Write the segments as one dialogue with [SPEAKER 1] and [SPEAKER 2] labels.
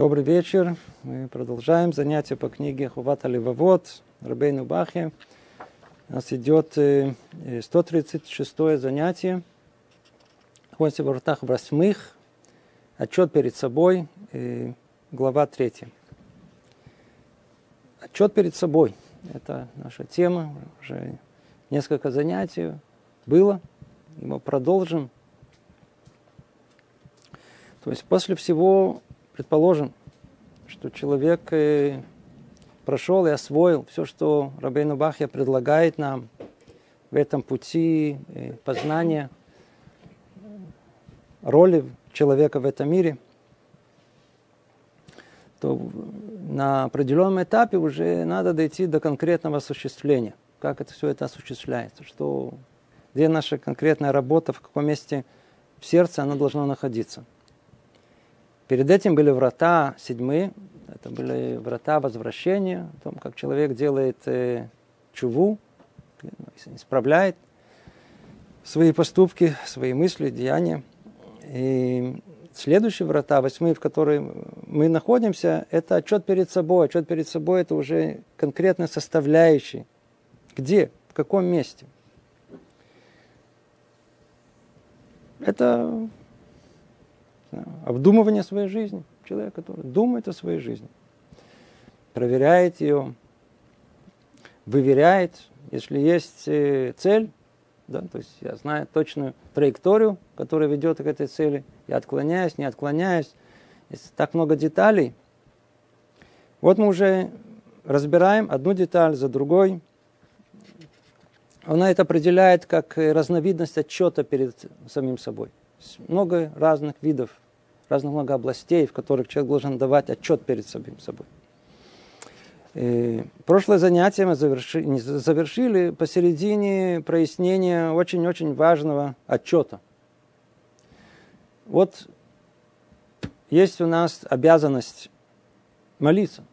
[SPEAKER 1] Добрый вечер. Мы продолжаем занятия по книге Хувата Левовод Рабейну Бахе. У нас идет 136 э, занятие. Находимся в ртах восьмых. Отчет перед собой. Э, глава третья. Отчет перед собой. Это наша тема. Уже несколько занятий было. И мы продолжим. То есть после всего Предположим, что человек э, прошел и освоил все, что Рабейну Бахья предлагает нам в этом пути э, познания роли человека в этом мире, то на определенном этапе уже надо дойти до конкретного осуществления. Как это все это осуществляется, что, где наша конкретная работа, в каком месте в сердце она должна находиться – Перед этим были врата седьмые, это были врата возвращения, о том, как человек делает э, чуву, исправляет свои поступки, свои мысли, деяния. И следующие врата, восьмые, в которые мы находимся, это отчет перед собой. Отчет перед собой это уже конкретно составляющий. Где, в каком месте. Это обдумывание своей жизни. Человек, который думает о своей жизни, проверяет ее, выверяет, если есть э, цель, да, то есть я знаю точную траекторию, которая ведет к этой цели, я отклоняюсь, не отклоняюсь, есть так много деталей. Вот мы уже разбираем одну деталь за другой. Она это определяет как разновидность отчета перед самим собой много разных видов, разных много областей, в которых человек должен давать отчет перед самим собой. И прошлое занятие мы завершили, завершили посередине прояснения очень-очень важного отчета. Вот есть у нас обязанность молиться.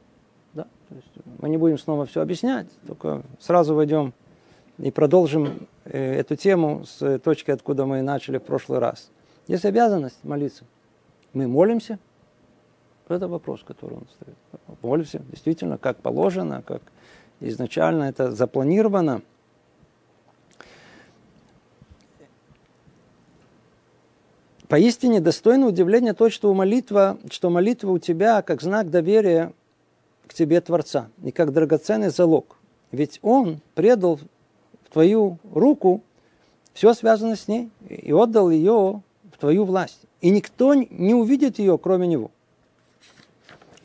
[SPEAKER 1] Да? То есть мы не будем снова все объяснять, только сразу войдем и продолжим э, эту тему с точки, откуда мы начали в прошлый раз. Есть обязанность молиться. Мы молимся. Это вопрос, который он ставит. Молимся, действительно, как положено, как изначально это запланировано. Поистине достойно удивления то, что молитва, что молитва у тебя как знак доверия к тебе Творца и как драгоценный залог. Ведь Он предал в твою руку все связано с ней и отдал ее твою власть. И никто не увидит ее, кроме него.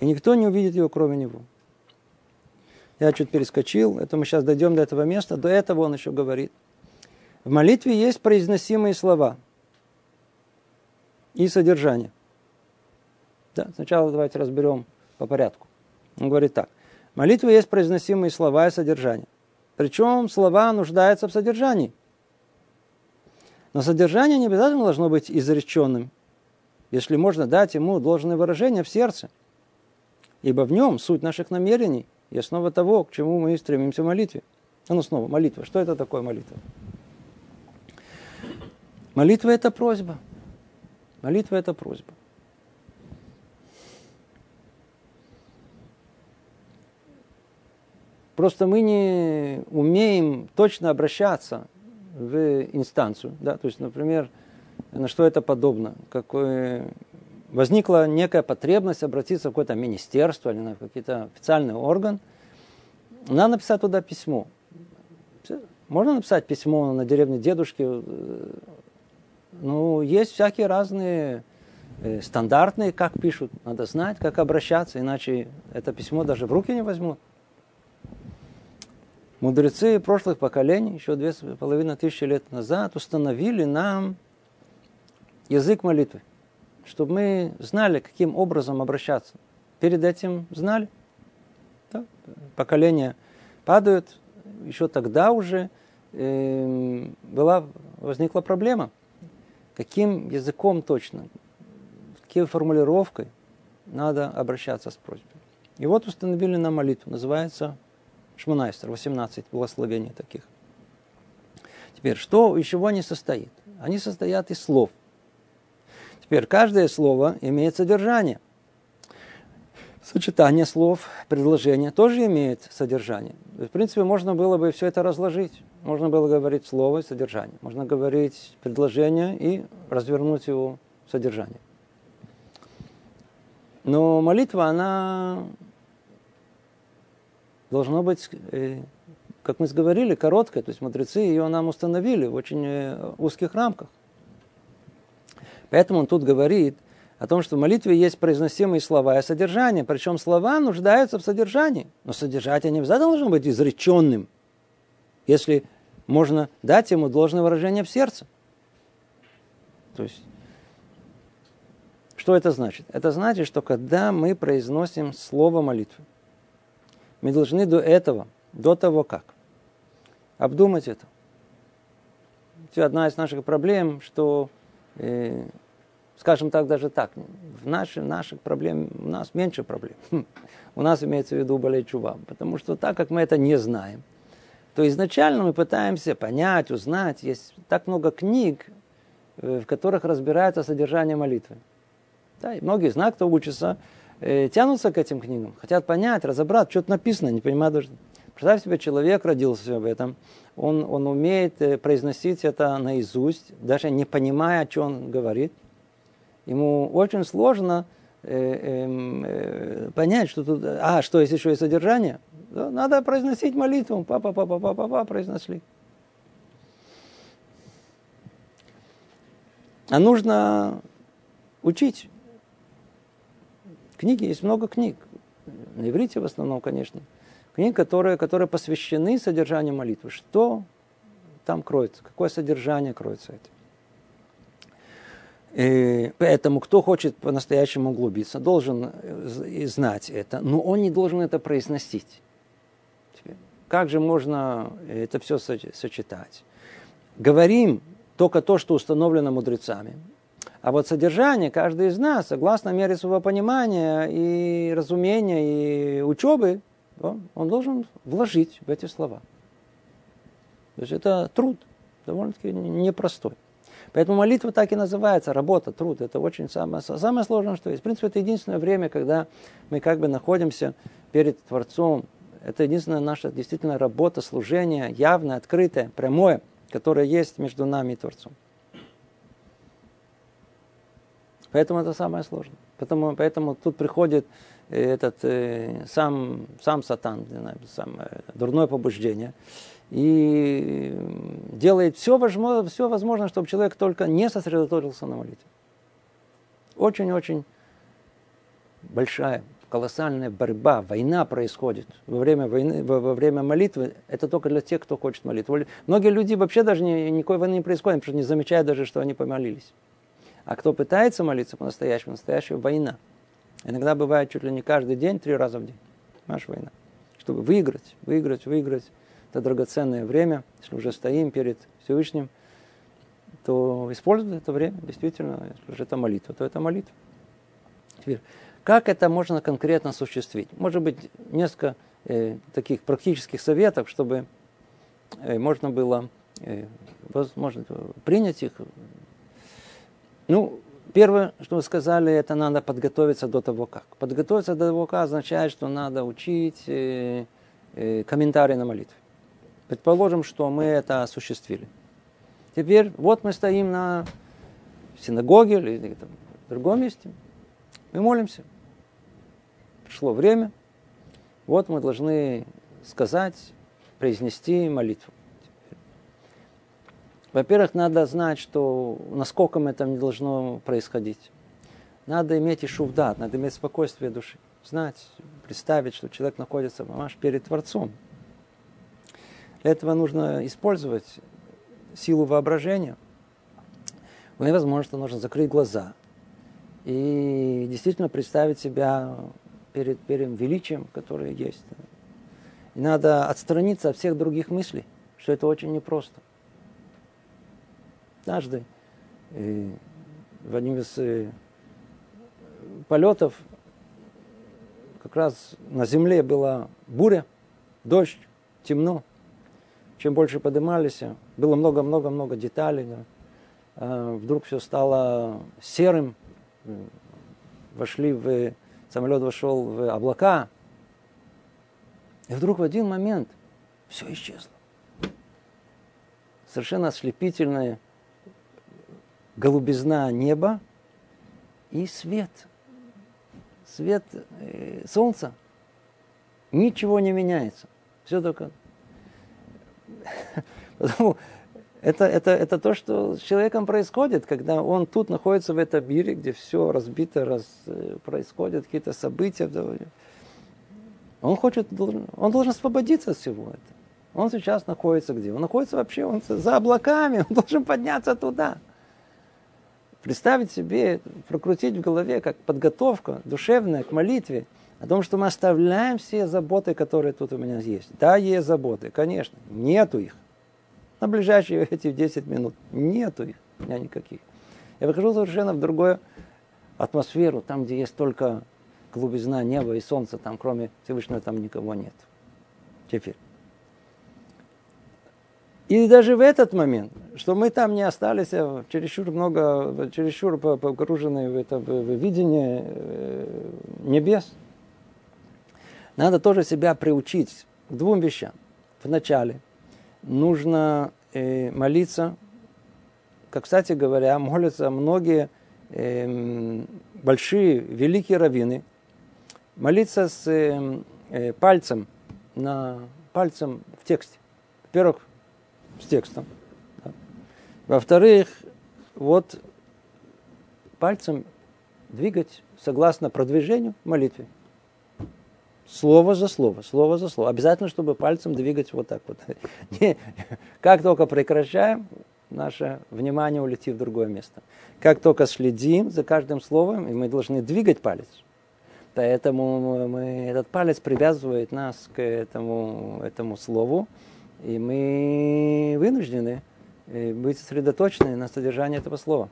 [SPEAKER 1] И никто не увидит ее, кроме него. Я чуть перескочил, это мы сейчас дойдем до этого места. До этого он еще говорит. В молитве есть произносимые слова и содержание. Да, сначала давайте разберем по порядку. Он говорит так. В молитве есть произносимые слова и содержание. Причем слова нуждаются в содержании. Но содержание не обязательно должно быть изреченным, если можно дать ему должное выражение в сердце. Ибо в нем суть наших намерений и основа того, к чему мы стремимся в молитве. А ну снова, молитва. Что это такое молитва? Молитва – это просьба. Молитва – это просьба. Просто мы не умеем точно обращаться в инстанцию. Да? То есть, например, на что это подобно? Какой... Возникла некая потребность обратиться в какое-то министерство или на какой-то официальный орган. Надо написать туда письмо. Можно написать письмо на деревне дедушки. Ну, есть всякие разные э, стандартные, как пишут. Надо знать, как обращаться, иначе это письмо даже в руки не возьмут. Мудрецы прошлых поколений, еще две с половиной тысячи лет назад, установили нам язык молитвы, чтобы мы знали, каким образом обращаться. Перед этим знали. Да? Поколения падают. Еще тогда уже э, была, возникла проблема. Каким языком точно, какой формулировкой надо обращаться с просьбой. И вот установили нам молитву, называется Шмунайстер, 18 благословений таких. Теперь, что из чего они состоят? Они состоят из слов. Теперь, каждое слово имеет содержание. Сочетание слов, предложения тоже имеет содержание. В принципе, можно было бы все это разложить. Можно было говорить слово и содержание. Можно говорить предложение и развернуть его содержание. Но молитва, она должна быть, э, как мы говорили, короткая. То есть мудрецы ее нам установили в очень э, узких рамках. Поэтому он тут говорит о том, что в молитве есть произносимые слова и содержание. Причем слова нуждаются в содержании. Но содержание не всегда должно быть изреченным, если можно дать ему должное выражение в сердце. То есть что это значит? Это значит, что когда мы произносим слово молитвы, мы должны до этого, до того как, обдумать это. Это одна из наших проблем, что, э, скажем так, даже так, в наших, наших проблем, у нас меньше проблем. У нас имеется в виду более чува. Потому что так как мы это не знаем, то изначально мы пытаемся понять, узнать. Есть так много книг, э, в которых разбирается содержание молитвы. Да, и многие нас, кто учится, тянутся к этим книгам, хотят понять, разобрать, что-то написано, не понимают даже. Представь себе, человек родился в этом, он, он умеет э, произносить это наизусть, даже не понимая, о чем он говорит. Ему очень сложно э, эм, э, понять, что тут, а, что есть еще и содержание. Надо произносить молитву, папа, папа, папа, папа, произнесли. А нужно учить. Книги, есть много книг. На иврите в основном, конечно. Книги, которые, которые посвящены содержанию молитвы. Что там кроется? Какое содержание кроется этим? И поэтому, кто хочет по-настоящему углубиться, должен знать это, но он не должен это произносить. Как же можно это все сочетать? Говорим только то, что установлено мудрецами. А вот содержание каждый из нас, согласно мере своего понимания и разумения, и учебы, он должен вложить в эти слова. То есть это труд, довольно-таки непростой. Поэтому молитва так и называется, работа, труд. Это очень самое, самое сложное, что есть. В принципе, это единственное время, когда мы как бы находимся перед Творцом. Это единственная наша действительно работа, служение, явное, открытое, прямое, которое есть между нами и Творцом. Поэтому это самое сложное. Поэтому, поэтому тут приходит э, этот э, сам, сам сатан, не знаю, сам, дурное побуждение, и делает все возможное, все возможное, чтобы человек только не сосредоточился на молитве. Очень-очень большая, колоссальная борьба, война происходит во время, войны, во, во время молитвы. Это только для тех, кто хочет молитву. Многие люди вообще даже не, никакой войны не происходит, потому что не замечают даже, что они помолились. А кто пытается молиться по-настоящему, настоящая война. Иногда бывает чуть ли не каждый день, три раза в день. Наша война. Чтобы выиграть, выиграть, выиграть это драгоценное время, если уже стоим перед Всевышним, то используют это время, действительно, если же это молитва, то это молитва. Теперь, как это можно конкретно осуществить? Может быть, несколько э, таких практических советов, чтобы э, можно было э, возможно, принять их, ну, первое, что вы сказали, это надо подготовиться до того как. Подготовиться до того как означает, что надо учить э, э, комментарии на молитве. Предположим, что мы это осуществили. Теперь вот мы стоим на синагоге или где-то в другом месте. Мы молимся. Пришло время. Вот мы должны сказать, произнести молитву. Во-первых, надо знать, что насколько это не должно происходить. Надо иметь и шувдат, надо иметь спокойствие души. Знать, представить, что человек находится мамаш, перед Творцом. Для этого нужно использовать силу воображения. Вполне возможно, что нужно закрыть глаза и действительно представить себя перед, перед величием, которое есть. И надо отстраниться от всех других мыслей, что это очень непросто. Однажды э, в одном из э, полетов как раз на земле была буря, дождь, темно. Чем больше поднимались, было много-много-много деталей. Да. А вдруг все стало серым, вошли в самолет вошел в облака, и вдруг в один момент все исчезло. Совершенно ослепительная голубизна неба и свет. Свет э, солнца. Ничего не меняется. Все только... Потому это, это, это то, что с человеком происходит, когда он тут находится в этом мире, где все разбито, раз, э, происходят какие-то события. Он хочет, он должен освободиться от всего этого. Он сейчас находится где? Он находится вообще он за облаками, он должен подняться туда. Представить себе, прокрутить в голове, как подготовка душевная к молитве, о том, что мы оставляем все заботы, которые тут у меня есть. Да, есть заботы, конечно, нету их на ближайшие эти 10 минут. Нету их, у меня никаких. Я выхожу совершенно в другую атмосферу, там, где есть только глубизна неба и солнца, там кроме Всевышнего там никого нет. Теперь. И даже в этот момент, что мы там не остались а чересчур много, чересчур погружены в это в видение э, небес, надо тоже себя приучить к двум вещам. Вначале – нужно э, молиться. Как, кстати говоря, молятся многие э, большие, великие раввины. Молиться с э, э, пальцем, на, пальцем в тексте. Во-первых, с текстом. Да. Во-вторых, вот пальцем двигать согласно продвижению молитвы. Слово за слово, слово за слово. Обязательно, чтобы пальцем двигать вот так вот. Как только прекращаем, наше внимание улетит в другое место. Как только следим за каждым словом, и мы должны двигать палец. Поэтому мы, этот палец привязывает нас к этому, этому слову, и мы вынуждены э, быть сосредоточены на содержании этого слова.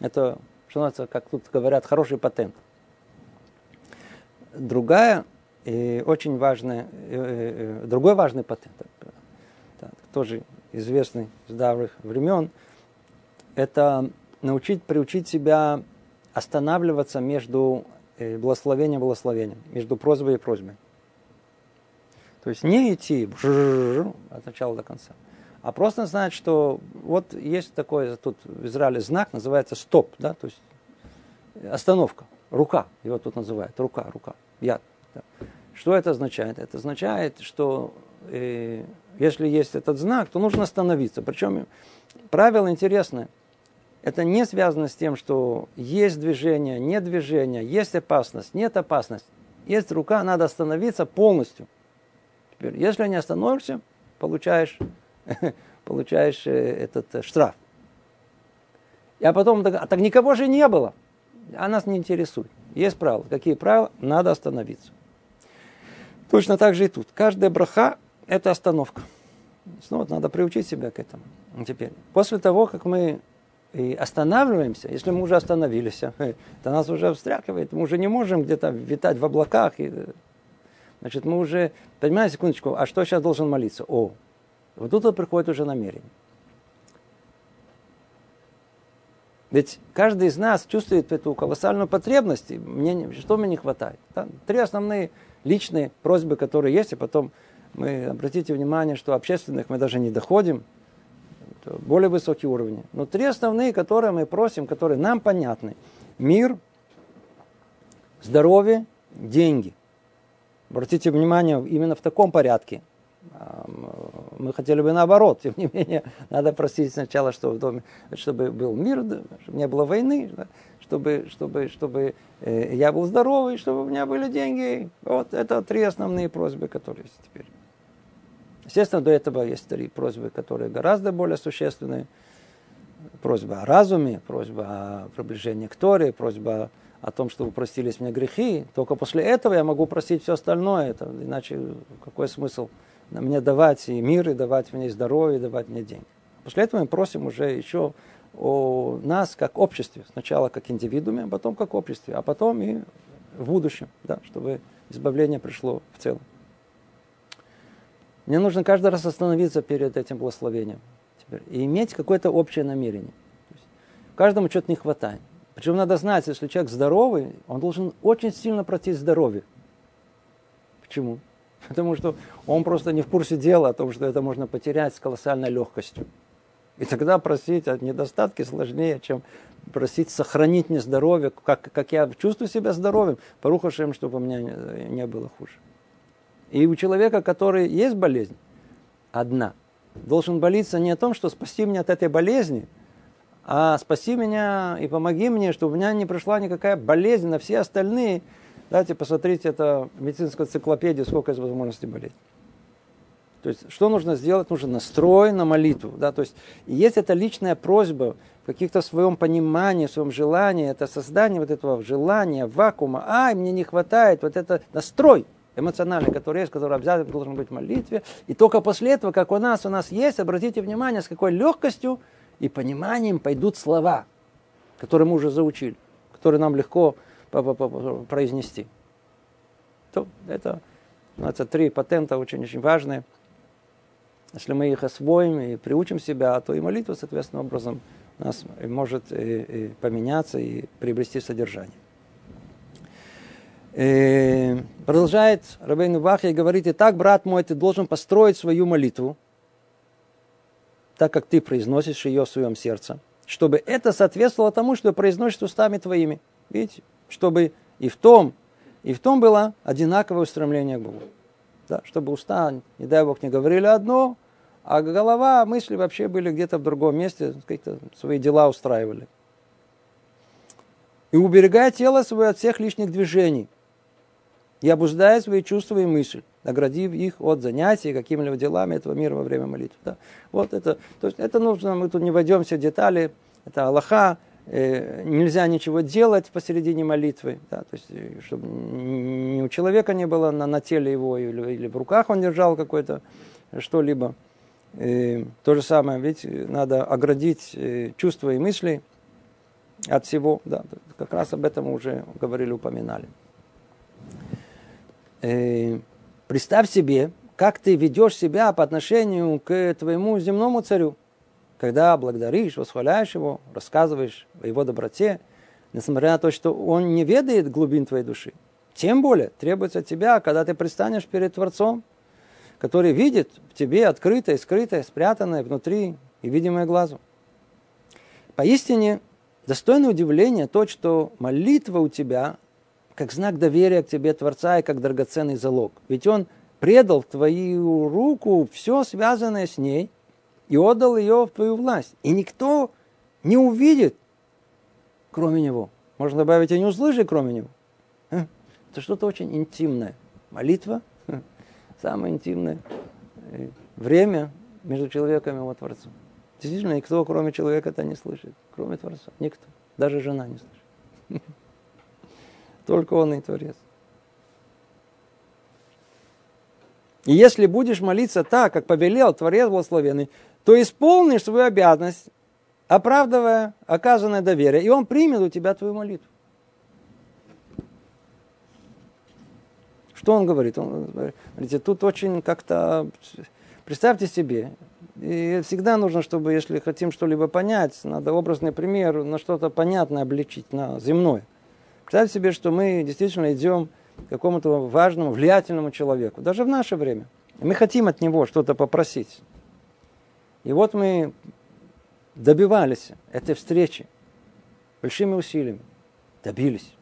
[SPEAKER 1] Это, что называется, как тут говорят, хороший патент. Другая и очень важная, э, э, другой важный патент, тоже известный с давних времен, это научить, приучить себя останавливаться между э, благословением и благословением, между просьбой и просьбой. То есть не идти от начала до конца, а просто знать, что вот есть такой тут в Израиле знак, называется стоп, да, то есть остановка, рука, его тут называют, рука, рука яд. Что это означает? Это означает, что э, если есть этот знак, то нужно остановиться. Причем правило интересное. Это не связано с тем, что есть движение, нет движения, есть опасность, нет опасность. Есть рука, надо остановиться полностью. Теперь, если не остановишься, получаешь, получаешь э, этот э, штраф. А потом, а так никого же не было. А нас не интересует. Есть правила. Какие правила? Надо остановиться. Точно так же и тут. Каждая браха – это остановка. Снова надо приучить себя к этому. Теперь, после того, как мы и останавливаемся, если мы уже остановились, это нас уже встряхивает, мы уже не можем где-то витать в облаках. И, значит, мы уже, понимаете, секундочку, а что сейчас должен молиться? О, вот тут приходит уже намерение. Ведь каждый из нас чувствует эту колоссальную потребность. Мне, что мне не хватает? Да? Три основные личные просьбы, которые есть, и потом мы, обратите внимание, что общественных мы даже не доходим, более высокие уровни. Но три основные, которые мы просим, которые нам понятны. Мир, здоровье, деньги. Обратите внимание, именно в таком порядке мы хотели бы наоборот. Тем не менее, надо просить сначала, чтобы в доме, чтобы был мир, чтобы не было войны, чтобы, чтобы, чтобы э, я был здоровый, чтобы у меня были деньги. Вот это три основные просьбы, которые есть теперь. Естественно, до этого есть три просьбы, которые гораздо более существенные. Просьба о разуме, просьба о приближении к Торе, просьба о том, чтобы простились мне грехи. Только после этого я могу простить все остальное. Это, иначе какой смысл? мне давать и мир, и давать мне здоровье, и давать мне деньги. После этого мы просим уже еще о нас как обществе. Сначала как индивидууме, а потом как обществе, а потом и в будущем, да, чтобы избавление пришло в целом. Мне нужно каждый раз остановиться перед этим благословением теперь, и иметь какое-то общее намерение. каждому что-то не хватает. Причем надо знать, если человек здоровый, он должен очень сильно просить здоровье. Почему? Потому что он просто не в курсе дела о том, что это можно потерять с колоссальной легкостью. И тогда просить о недостатке сложнее, чем просить сохранить мне здоровье, как, как я чувствую себя здоровым, порухашем, чтобы у меня не, не было хуже. И у человека, который есть болезнь, одна, должен болиться не о том, что спаси меня от этой болезни, а спаси меня и помоги мне, чтобы у меня не пришла никакая болезнь на все остальные. Давайте посмотрите, это медицинская энциклопедия, сколько есть возможностей болеть. То есть, что нужно сделать? Нужно настрой на молитву. Да? То есть, есть эта личная просьба в каких-то своем понимании, в своем желании, это создание вот этого желания, вакуума. Ай, мне не хватает, вот это настрой эмоциональный, который есть, который обязательно должен быть в молитве. И только после этого, как у нас, у нас есть, обратите внимание, с какой легкостью и пониманием пойдут слова, которые мы уже заучили, которые нам легко произнести. То это, это три патента очень-очень важные. Если мы их освоим и приучим себя, то и молитва, соответственно, образом у нас может и, и поменяться и приобрести содержание. И продолжает Рабейн Бахи и говорит, и так, брат мой, ты должен построить свою молитву, так как ты произносишь ее в своем сердце, чтобы это соответствовало тому, что произносишь устами твоими. Видите? Чтобы и в том, и в том было одинаковое устремление к Богу. Да, чтобы уста, не дай Бог, не говорили одно, а голова, мысли вообще были где-то в другом месте, какие-то свои дела устраивали. И уберегая тело свое от всех лишних движений. И обуздая свои чувства и мысли, наградив их от занятий какими-либо делами этого мира во время молитвы. Да. Вот это, то есть это нужно, мы тут не войдемся в детали, это Аллаха, э, нельзя ничего делать посередине молитвы, да, то есть, э, чтобы ни у человека не было на, на теле его или, или в руках он держал какое-то что-либо. И то же самое, ведь надо оградить э, чувства и мысли от всего. Да, как раз об этом уже говорили, упоминали. И представь себе, как ты ведешь себя по отношению к твоему земному царю, когда благодаришь, восхваляешь его, рассказываешь о его доброте, несмотря на то, что он не ведает глубин твоей души. Тем более требуется от тебя, когда ты предстанешь перед Творцом, который видит в тебе открытое, скрытое, спрятанное внутри и видимое глазу. Поистине, достойно удивления то, что молитва у тебя как знак доверия к тебе Творца и как драгоценный залог. Ведь Он предал в твою руку все связанное с ней и отдал ее в твою власть. И никто не увидит, кроме Него. Можно добавить, и не услышит, кроме Него. Это что-то очень интимное. Молитва самое интимное э, время между человеком и его Творцом. Действительно, никто, кроме человека, это не слышит. Кроме Творца. Никто. Даже жена не слышит. Только он и Творец. И если будешь молиться так, как повелел Творец благословенный, то исполнишь свою обязанность, оправдывая оказанное доверие, и он примет у тебя твою молитву. Что он говорит? Он, говорите, тут очень как-то... Представьте себе, и всегда нужно, чтобы, если хотим что-либо понять, надо образный пример на что-то понятное обличить, на земное. Представьте себе, что мы действительно идем к какому-то важному, влиятельному человеку, даже в наше время. Мы хотим от него что-то попросить. И вот мы добивались этой встречи большими усилиями, добились.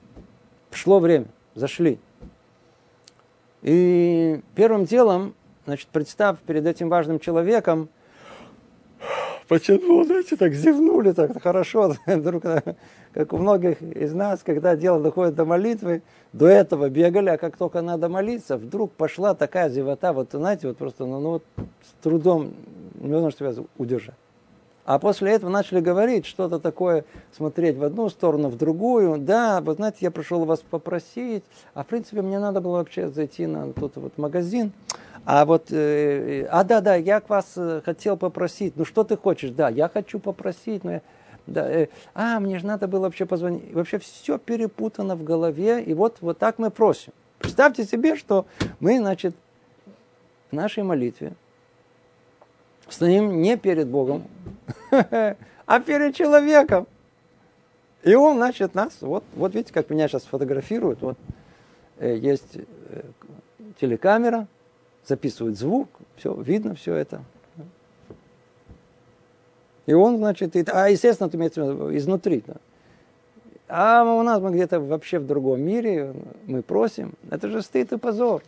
[SPEAKER 1] Пришло время, зашли. И первым делом, значит, представь перед этим важным человеком, почему, знаете, так зевнули, так хорошо, вдруг, как у многих из нас, когда дело доходит до молитвы, до этого бегали, а как только надо молиться, вдруг пошла такая зевота, вот, знаете, вот просто, ну, ну вот с трудом невозможно себя удержать. А после этого начали говорить что-то такое, смотреть в одну сторону, в другую. Да, вы знаете, я пришел вас попросить, а в принципе мне надо было вообще зайти на тот вот магазин. А вот, э, а да, да, я к вас э, хотел попросить. Ну что ты хочешь? Да, я хочу попросить, но я, да, э, а, мне же надо было вообще позвонить. Вообще все перепутано в голове, и вот, вот так мы просим. Представьте себе, что мы, значит, в нашей молитве стоим не перед Богом, а перед человеком. И он, значит, нас, вот, вот видите, как меня сейчас фотографируют, вот э, есть э, телекамера, записывает звук, все, видно все это. И он, значит, и, а, естественно, ты имеется изнутри. Да. А у нас мы где-то вообще в другом мире, мы просим. Это же стыд и позор.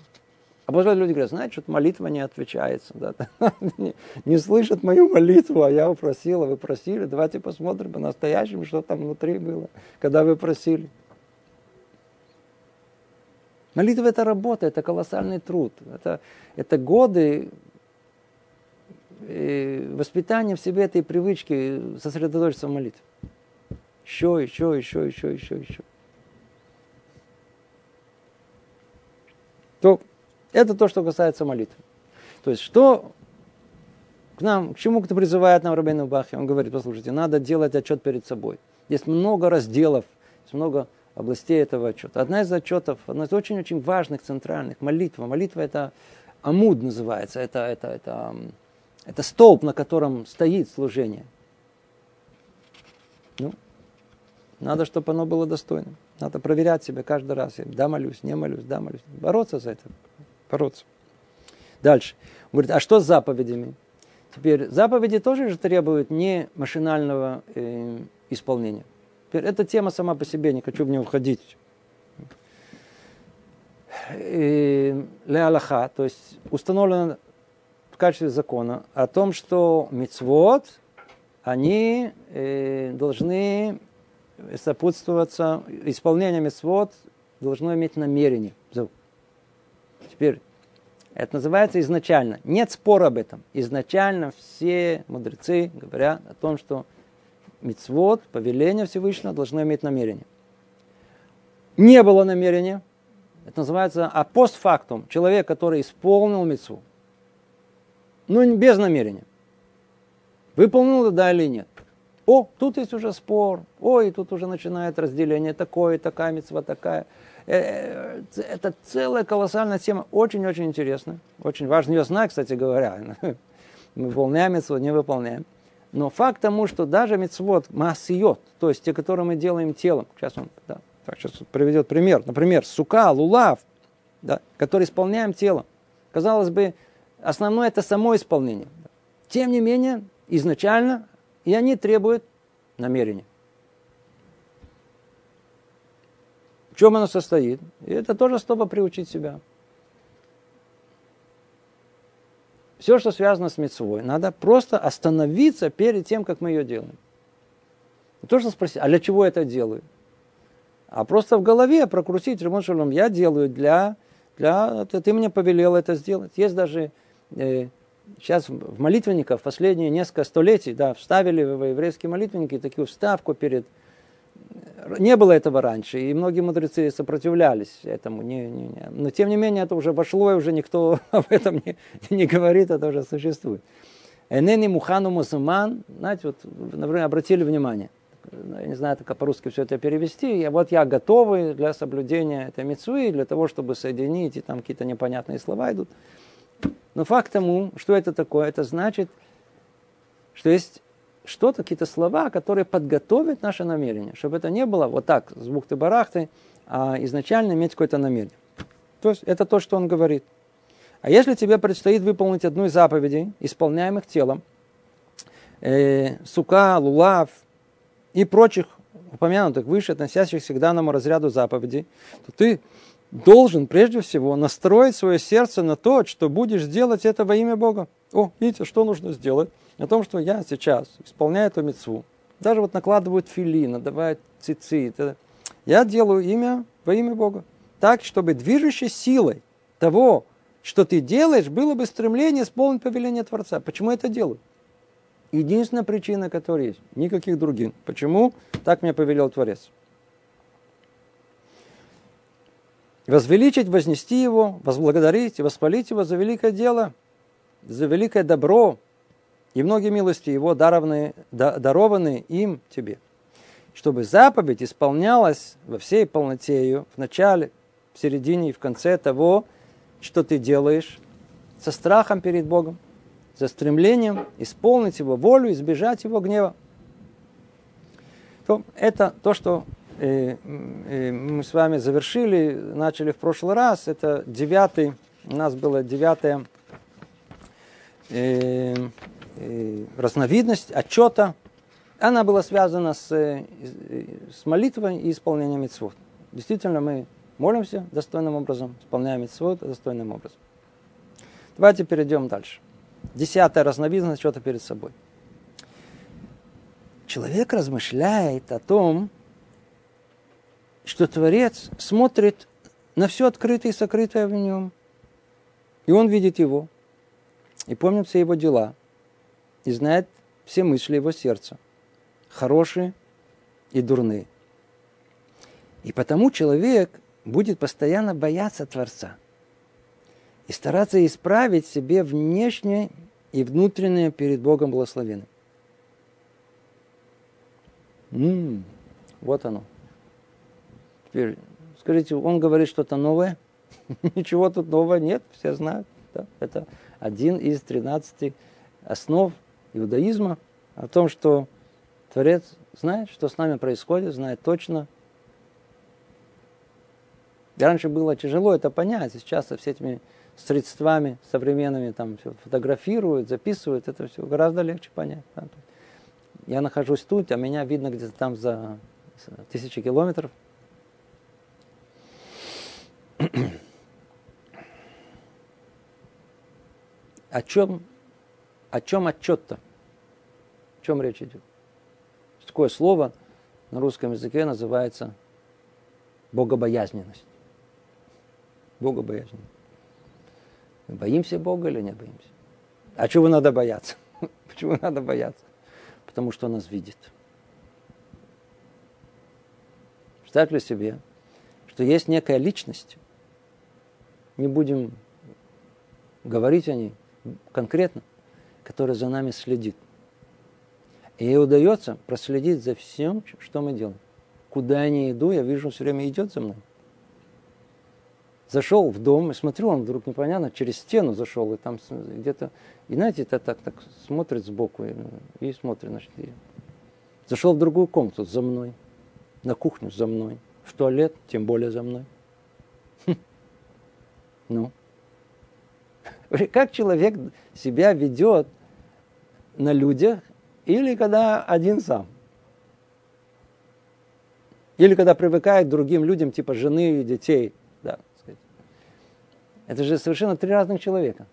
[SPEAKER 1] А позже люди говорят, знаете, что молитва не отвечается. Да? не, не слышат мою молитву, а я упросила, вы просили. Давайте посмотрим по-настоящему, что там внутри было, когда вы просили. Молитва – это работа, это колоссальный труд. Это, это годы э, воспитания в себе этой привычки сосредоточиться в молитве. Еще, еще, еще, еще, еще, еще. То это то, что касается молитвы. То есть, что к нам, к чему кто призывает нам Рабейну Бахи? Он говорит, послушайте, надо делать отчет перед собой. Есть много разделов, есть много областей этого отчета. Одна из отчетов, одна из очень-очень важных, центральных, молитва. Молитва это амуд называется, это, это, это, это столб, на котором стоит служение. Ну, надо, чтобы оно было достойным. Надо проверять себя каждый раз. Да, молюсь, не молюсь, да, молюсь. Бороться за это. Бороться. Дальше. Он говорит, а что с заповедями? Теперь заповеди тоже же требуют не машинального э, исполнения. Теперь эта тема сама по себе, не хочу в нее входить. Э, Ле Аллаха, то есть установлено в качестве закона о том, что мицвод, они э, должны сопутствоваться, исполнение мецвод должно иметь намерение. Теперь, это называется изначально. Нет спора об этом. Изначально все мудрецы говорят о том, что мецвод, повеление Всевышнего должно иметь намерение. Не было намерения. Это называется а постфактум. Человек, который исполнил мецву. Ну, без намерения. Выполнил да или нет. О, тут есть уже спор. Ой, тут уже начинает разделение такое, такая мецва такая. Э, это целая колоссальная тема, очень-очень интересная, очень важно ее знать, кстати говоря. Мы выполняем мецву, не выполняем. Но факт тому, что даже мецвод массиот, то есть те, которые мы делаем телом, сейчас он да, так, сейчас приведет пример, например, сука, лулав, да, который исполняем телом. Казалось бы, основное это само исполнение. Тем не менее, изначально и они требуют намерения. Чем оно состоит? И это тоже чтобы приучить себя. Все, что связано с мецвой, надо просто остановиться перед тем, как мы ее делаем. Не то, что спросить, а для чего я это делаю? А просто в голове прокрутить, Ремон Шалом, я делаю для, для, ты мне повелел это сделать. Есть даже э, сейчас в молитвенниках последние несколько столетий, да, вставили в еврейские молитвенники такую вставку перед... Не было этого раньше, и многие мудрецы сопротивлялись этому. Не, не, не. Но тем не менее это уже вошло, и уже никто об этом не, не говорит, это уже существует. Энени мухану мусульман, знаете, вот, например, обратили внимание, я не знаю, как по-русски все это перевести, и вот я готовый для соблюдения этой мецвы, для того, чтобы соединить, и там какие-то непонятные слова идут. Но факт тому, что это такое, это значит, что есть что-то, какие-то слова, которые подготовят наше намерение, чтобы это не было вот так, с бухты-барахты, а изначально иметь какое-то намерение. То есть это то, что он говорит. А если тебе предстоит выполнить одну из заповедей, исполняемых телом, э, сука, лулав и прочих упомянутых выше, относящихся к данному разряду заповедей, то ты должен прежде всего настроить свое сердце на то, что будешь делать это во имя Бога. О, видите, что нужно сделать? О том, что я сейчас исполняю эту мецву. Даже вот накладывают фили, надавают цицит. Я делаю имя во имя Бога. Так, чтобы движущей силой того, что ты делаешь, было бы стремление исполнить повеление Творца. Почему это делаю? Единственная причина, которая есть. Никаких других. Почему? Так мне повелел Творец. Возвеличить, вознести его, возблагодарить воспалить его за великое дело, за великое добро и многие милости его дарованные, дарованные им тебе. Чтобы заповедь исполнялась во всей полноте ее, в начале, в середине и в конце того, что ты делаешь, со страхом перед Богом, за стремлением исполнить его волю, избежать его гнева. То, это то, что э, э, мы с вами завершили, начали в прошлый раз. Это девятый, у нас было девятая э, э, разновидность отчета. Она была связана с, с молитвой и исполнением митцвот. Действительно, мы молимся достойным образом, исполняем митцвот достойным образом. Давайте перейдем дальше. Десятая разновидность отчета перед собой – человек размышляет о том, что Творец смотрит на все открытое и сокрытое в нем. И он видит его, и помнит все его дела, и знает все мысли его сердца, хорошие и дурные. И потому человек будет постоянно бояться Творца и стараться исправить себе внешнее и внутреннее перед Богом благословенным. М-м, вот оно. Теперь скажите, он говорит что-то новое? Ничего тут нового нет, все знают. Да? Это один из 13 основ иудаизма о том, что Творец знает, что с нами происходит, знает точно. Раньше было тяжело это понять, сейчас со всеми средствами современными там все фотографируют, записывают, это все гораздо легче понять. Я нахожусь тут, а меня видно где-то там за тысячи километров. о чем, о чем отчет-то? О чем речь идет? Такое слово на русском языке называется богобоязненность. Богобоязненность. Мы боимся Бога или не боимся? А чего надо бояться? Почему надо бояться? потому что нас видит. Представь ли себе, что есть некая личность, не будем говорить о ней конкретно, которая за нами следит. И ей удается проследить за всем, что мы делаем. Куда я не иду, я вижу, все время идет за мной. Зашел в дом и смотрю, он вдруг непонятно через стену зашел, и там где-то и знаете, это так, так смотрит сбоку и, и смотрит, значит, и зашел в другую комнату за мной, на кухню за мной, в туалет, тем более за мной. Ну, как человек себя ведет на людях или когда один сам? Или когда привыкает к другим людям, типа жены и детей. Да. Это же совершенно три разных человека.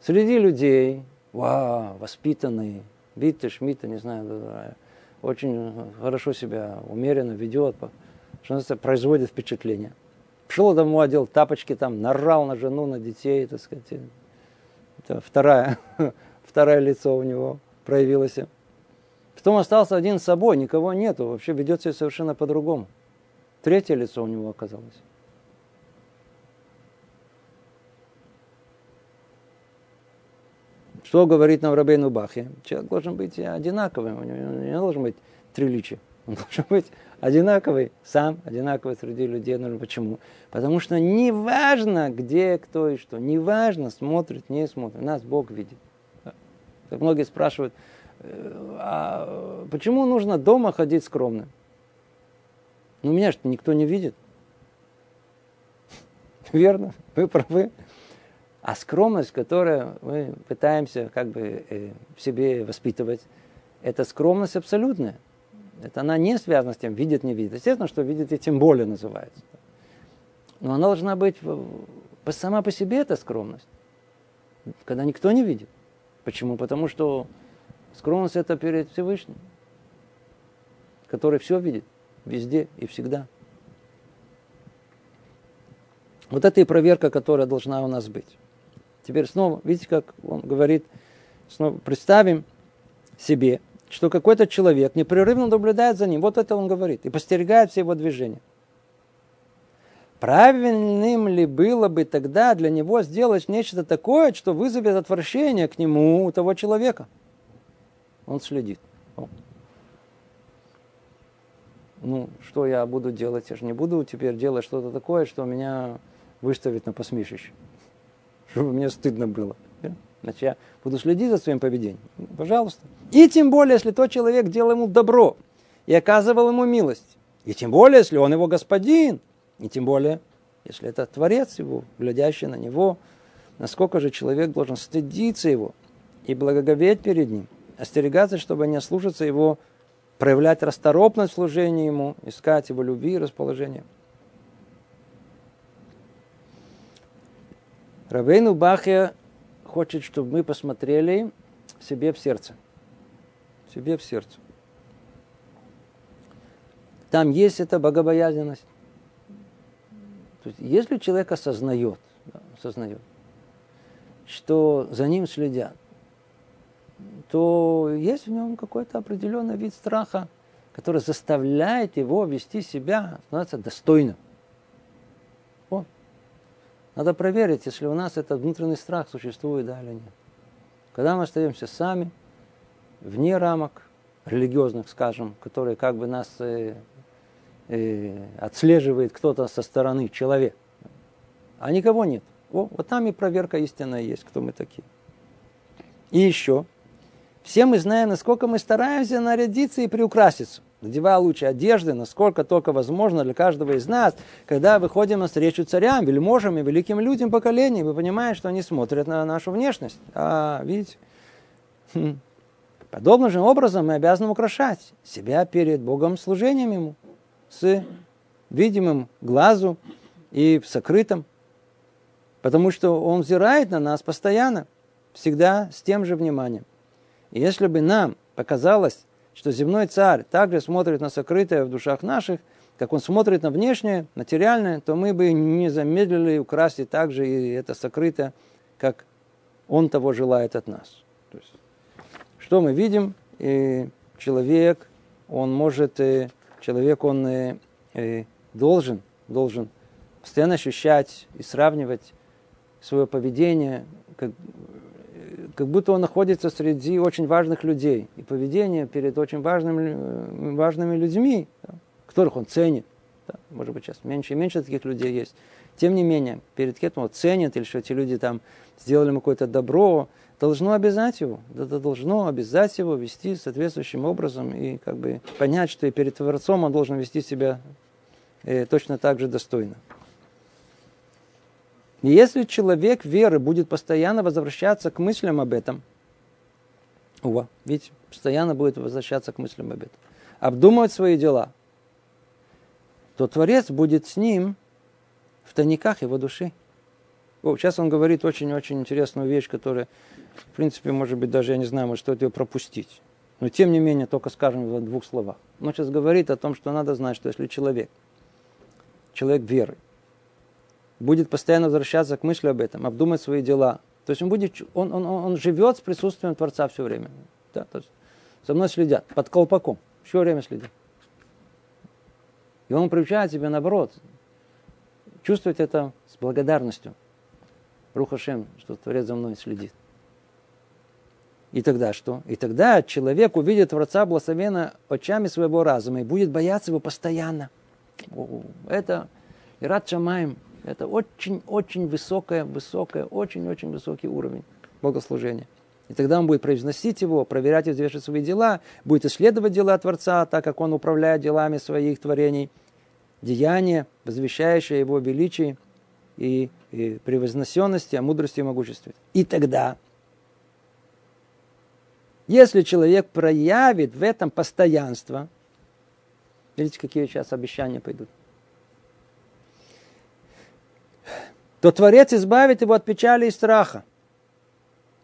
[SPEAKER 1] Среди людей, вау, воспитанный, Битта, Шмидта, не знаю, очень хорошо себя умеренно ведет, что производит впечатление. Пришел домой, одел тапочки, там, нарал на жену, на детей, так сказать. Это вторая, второе лицо у него проявилось. Потом остался один с собой, никого нету, вообще ведет себя совершенно по-другому. Третье лицо у него оказалось. Что говорит нам Рабейну Бахе? Человек должен быть одинаковым, у него не должен быть три личия. Он должен быть одинаковый, сам одинаковый среди людей. Ну, почему? Потому что не важно, где кто и что. Не важно, смотрит, не смотрит. Нас Бог видит. Как многие спрашивают, «Э, а почему нужно дома ходить скромным? Ну, меня что никто не видит. Верно, вы правы. А скромность, которую мы пытаемся как бы э, в себе воспитывать, это скромность абсолютная. Это она не связана с тем, видит, не видит. Естественно, что видит и тем более называется. Но она должна быть сама по себе эта скромность, когда никто не видит. Почему? Потому что скромность это перед Всевышним, который все видит, везде и всегда. Вот это и проверка, которая должна у нас быть. Теперь снова, видите, как он говорит, снова представим себе, что какой-то человек непрерывно наблюдает за ним. Вот это он говорит. И постерегает все его движения. Правильным ли было бы тогда для него сделать нечто такое, что вызовет отвращение к нему у того человека? Он следит. Ну, что я буду делать? Я же не буду теперь делать что-то такое, что меня выставит на посмешище чтобы мне стыдно было. Значит, я буду следить за своим поведением. Пожалуйста. И тем более, если тот человек делал ему добро. и оказывал ему милость. И тем более, если он его господин, и тем более, если это Творец его, глядящий на него, насколько же человек должен стыдиться его и благоговеть перед ним, остерегаться, чтобы не слушаться его, проявлять расторопность в служении ему, искать его любви и расположения. Рабейну Бахе хочет, чтобы мы посмотрели себе в сердце. Себе в сердце. Там есть эта богобоязненность. То есть, если человек осознает, да, осознает, что за ним следят, то есть в нем какой-то определенный вид страха, который заставляет его вести себя, становиться достойным. Вот. Надо проверить, если у нас этот внутренний страх существует, да или нет. Когда мы остаемся сами, вне рамок религиозных, скажем, которые как бы нас э, э, отслеживает кто-то со стороны, человек, а никого нет. О, вот там и проверка истинная есть, кто мы такие. И еще, все мы знаем, насколько мы стараемся нарядиться и приукраситься. Надевая лучшие одежды, насколько только возможно для каждого из нас, когда выходим на встречу царям, вельможам и великим людям поколений, вы понимаете, что они смотрят на нашу внешность. А, видите? Подобным же образом мы обязаны украшать себя перед Богом служением Ему с видимым глазу и в сокрытом, потому что Он взирает на нас постоянно, всегда с тем же вниманием. И если бы нам показалось, что земной царь также смотрит на сокрытое в душах наших, как он смотрит на внешнее, материальное, то мы бы не замедлили украсить также и это сокрытое, как он того желает от нас. Что мы видим? И человек, он может, э, человек, он э, э, должен, должен постоянно ощущать и сравнивать свое поведение, как, как будто он находится среди очень важных людей. И поведение перед очень важными, важными людьми, которых он ценит. Может быть, сейчас меньше и меньше таких людей есть. Тем не менее, перед кем он ценит, или что эти люди там сделали ему какое-то добро, должно обязать его. Это должно обязать его вести соответствующим образом и как бы понять, что и перед Творцом он должен вести себя э, точно так же достойно. И если человек веры будет постоянно возвращаться к мыслям об этом, ува, видите, постоянно будет возвращаться к мыслям об этом, обдумывать свои дела, то Творец будет с ним в тайниках его души. Сейчас он говорит очень-очень интересную вещь, которая, в принципе, может быть, даже я не знаю, может, стоит ее пропустить. Но тем не менее, только скажем в двух словах. Он сейчас говорит о том, что надо знать, что если человек, человек веры, будет постоянно возвращаться к мысли об этом, обдумать свои дела. То есть он, будет, он, он, он живет с присутствием Творца все время. Да, то есть за мной следят, под колпаком, все время следят. И он приучает себя, наоборот, чувствовать это с благодарностью. Рухашем, что Творец за мной следит. И тогда что? И тогда человек увидит Творца благословенно очами своего разума и будет бояться его постоянно. Это Ират Шамаем, это очень-очень высокое, высокое, очень-очень высокий уровень богослужения. И тогда он будет произносить его, проверять и взвешивать свои дела, будет исследовать дела Творца, так как он управляет делами своих творений, деяния, возвещающие его величие и, и превозносенности, о мудрости и могуществе. И тогда, если человек проявит в этом постоянство, видите, какие сейчас обещания пойдут, то Творец избавит его от печали и страха.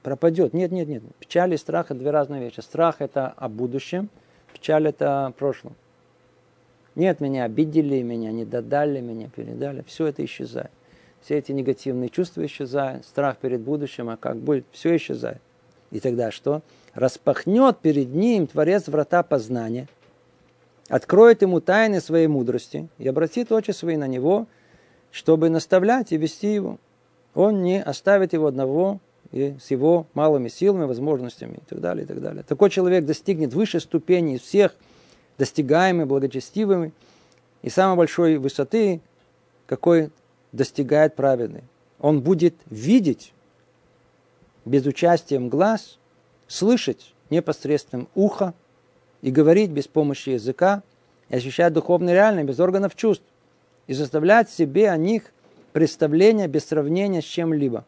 [SPEAKER 1] Пропадет. Нет, нет, нет. Печаль и страх – это две разные вещи. Страх – это о будущем, печаль – это о прошлом. Нет, меня обидели, меня не додали, меня передали. Все это исчезает. Все эти негативные чувства исчезают. Страх перед будущим, а как будет, все исчезает. И тогда что? Распахнет перед ним Творец врата познания, откроет ему тайны своей мудрости и обратит очи свои на него – чтобы наставлять и вести его. Он не оставит его одного и с его малыми силами, возможностями и так далее, и так далее. Такой человек достигнет высшей ступени из всех достигаемых, благочестивыми и самой большой высоты, какой достигает праведный. Он будет видеть без участия глаз, слышать непосредственным ухо и говорить без помощи языка, и ощущать духовно реально, без органов чувств, и заставлять себе о них представление без сравнения с чем-либо.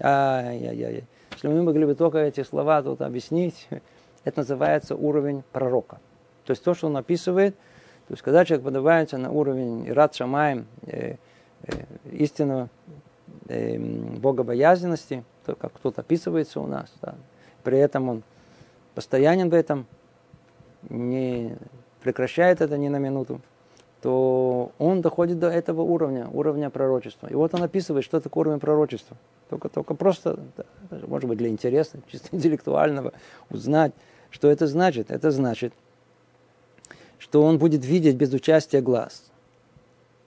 [SPEAKER 1] Ай-яй-яй. Если мы могли бы только эти слова тут объяснить, это называется уровень пророка. То есть то, что он описывает, то есть когда человек поднимается на уровень Ират Шамаем, э, э, истинного э, богобоязненности, то, как кто-то описывается у нас, да, при этом он постоянен в этом, не прекращает это ни на минуту, то он доходит до этого уровня, уровня пророчества. И вот он описывает, что такое уровень пророчества. Только, только просто, может быть, для интереса, чисто интеллектуального, узнать, что это значит. Это значит, что он будет видеть без участия глаз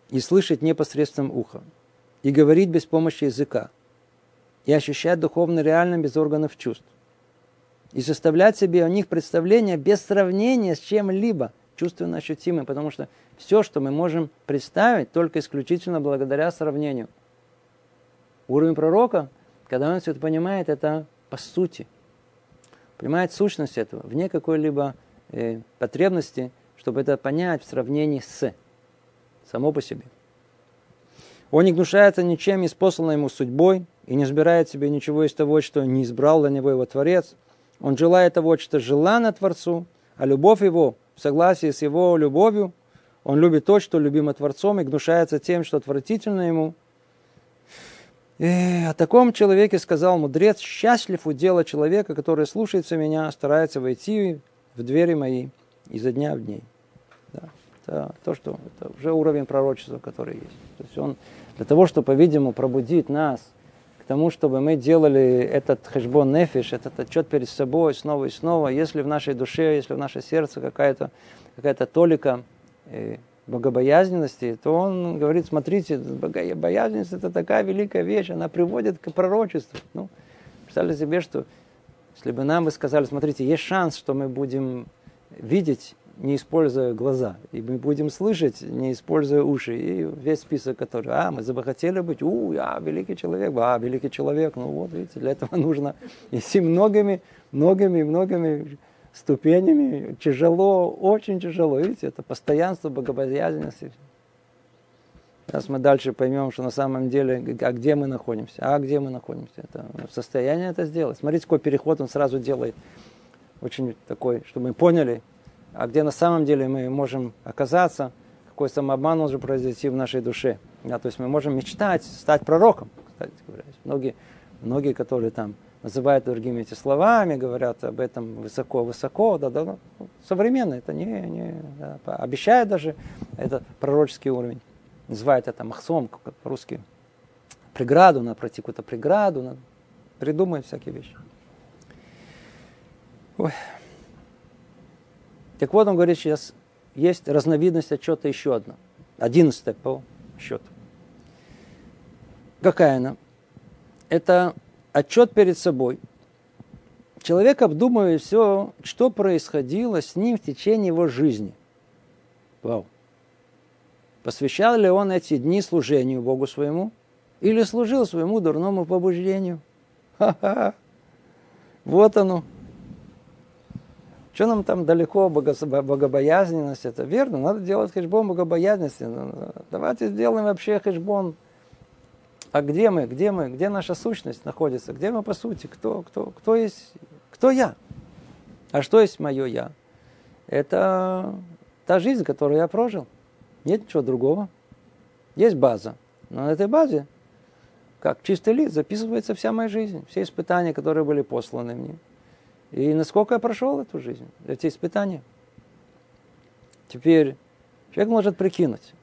[SPEAKER 1] и слышать непосредством ухом, и говорить без помощи языка, и ощущать духовно реально без органов чувств, и составлять себе о них представление без сравнения с чем-либо чувственно ощутимым, потому что все, что мы можем представить, только исключительно благодаря сравнению. Уровень пророка, когда он все это понимает, это по сути. Понимает сущность этого, вне какой-либо э, потребности, чтобы это понять в сравнении с само по себе. Он не гнушается ничем из посланной ему судьбой и не избирает себе ничего из того, что не избрал для него его Творец. Он желает того, что желано Творцу, а любовь его в согласии с его любовью, он любит то, что любимо Творцом, и гнушается тем, что отвратительно ему. И о таком человеке сказал мудрец, счастлив удела человека, который слушается меня, старается войти в двери мои изо дня в день. Да. Это то, что это уже уровень пророчества, который есть. То есть он для того, чтобы, по-видимому, пробудить нас к тому, чтобы мы делали этот хэшбон нефиш, этот отчет перед собой снова и снова, если в нашей душе, если в наше сердце какая-то какая толика э, богобоязненности, то он говорит, смотрите, богобоязненность это такая великая вещь, она приводит к пророчеству. Ну, представьте себе, что если бы нам бы сказали, смотрите, есть шанс, что мы будем видеть не используя глаза. И мы будем слышать, не используя уши. И весь список, который, а, мы захотели быть, у, я великий человек, а, великий человек. Ну вот, видите, для этого нужно идти многими, многими, многими ступенями. Тяжело, очень тяжело. Видите, это постоянство богобоязненности. Сейчас мы дальше поймем, что на самом деле, а где мы находимся, а где мы находимся. Это в состоянии это сделать. Смотрите, какой переход он сразу делает. Очень такой, чтобы мы поняли, а где на самом деле мы можем оказаться, какой самообман может произойти в нашей душе. Да, то есть мы можем мечтать стать пророком, кстати говоря. Многие, многие, которые там называют другими эти словами, говорят об этом высоко-высоко, да, да, ну, современно, это не, не да, обещают даже, это пророческий уровень. Называют это махсом, как по-русски, преграду, на пройти какую-то преграду, на, придумают всякие вещи. Ой. Так вот, он говорит, сейчас есть разновидность отчета еще одна. Одиннадцатая по счету. Какая она? Это отчет перед собой. Человек обдумывает все, что происходило с ним в течение его жизни. Вау. Посвящал ли он эти дни служению Богу своему? Или служил своему дурному побуждению? Ха-ха. Вот оно. Что нам там далеко богобоязненность? Это верно, надо делать хэшбон богобоязненности. Ну, давайте сделаем вообще хэшбон. А где мы, где мы, где наша сущность находится? Где мы по сути? Кто, кто, кто есть, кто я? А что есть мое я? Это та жизнь, которую я прожил. Нет ничего другого. Есть база. Но на этой базе, как чистый лист, записывается вся моя жизнь. Все испытания, которые были посланы мне. И насколько я прошел эту жизнь, эти испытания. Теперь человек может прикинуть.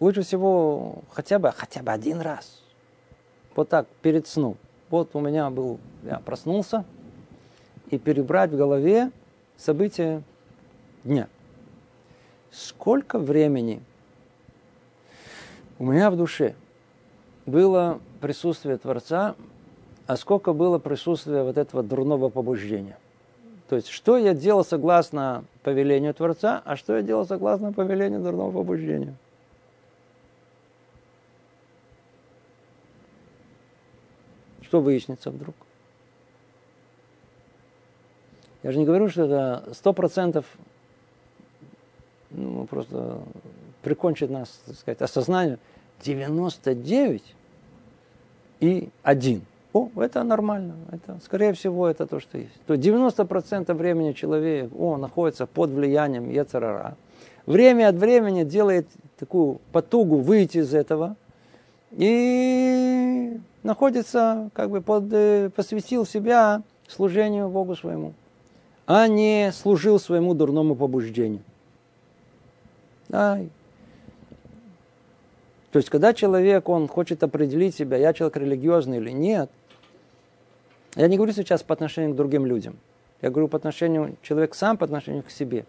[SPEAKER 1] Лучше всего хотя бы, хотя бы один раз. Вот так, перед сном. Вот у меня был, я проснулся, и перебрать в голове события дня. Сколько времени у меня в душе было присутствие Творца а сколько было присутствия вот этого дурного побуждения. То есть, что я делал согласно повелению Творца, а что я делал согласно повелению дурного побуждения. Что выяснится вдруг? Я же не говорю, что это сто процентов просто прикончит нас, так сказать, осознание. 99 и 1. О, это нормально. Это, скорее всего, это то, что есть. То 90% времени человек он находится под влиянием Ецарара. Время от времени делает такую потугу выйти из этого и находится, как бы под, э, посвятил себя служению Богу своему, а не служил своему дурному побуждению. Ай. То есть, когда человек, он хочет определить себя, я человек религиозный или нет, я не говорю сейчас по отношению к другим людям. Я говорю по отношению, человек сам по отношению к себе.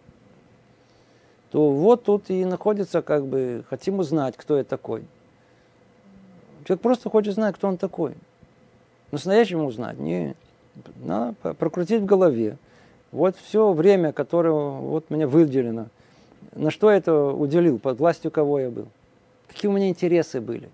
[SPEAKER 1] То вот тут и находится, как бы, хотим узнать, кто я такой. Человек просто хочет знать, кто он такой. Настоящему узнать. Не, надо прокрутить в голове. Вот все время, которое вот мне выделено. На что я это уделил? Под властью кого я был? Какие у меня интересы были?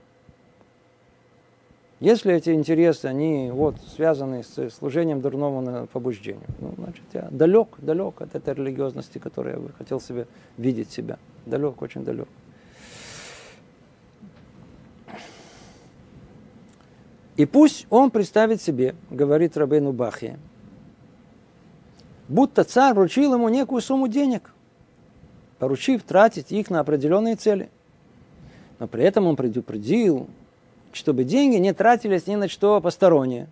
[SPEAKER 1] Если эти интересы, они вот связаны с служением дурному побуждению, ну, значит, я далек, далек от этой религиозности, которую я бы хотел себе видеть себя. Далек, очень далек. И пусть он представит себе, говорит Рабейну Бахе, будто царь вручил ему некую сумму денег, поручив тратить их на определенные цели. Но при этом он предупредил, чтобы деньги не тратились ни на что постороннее.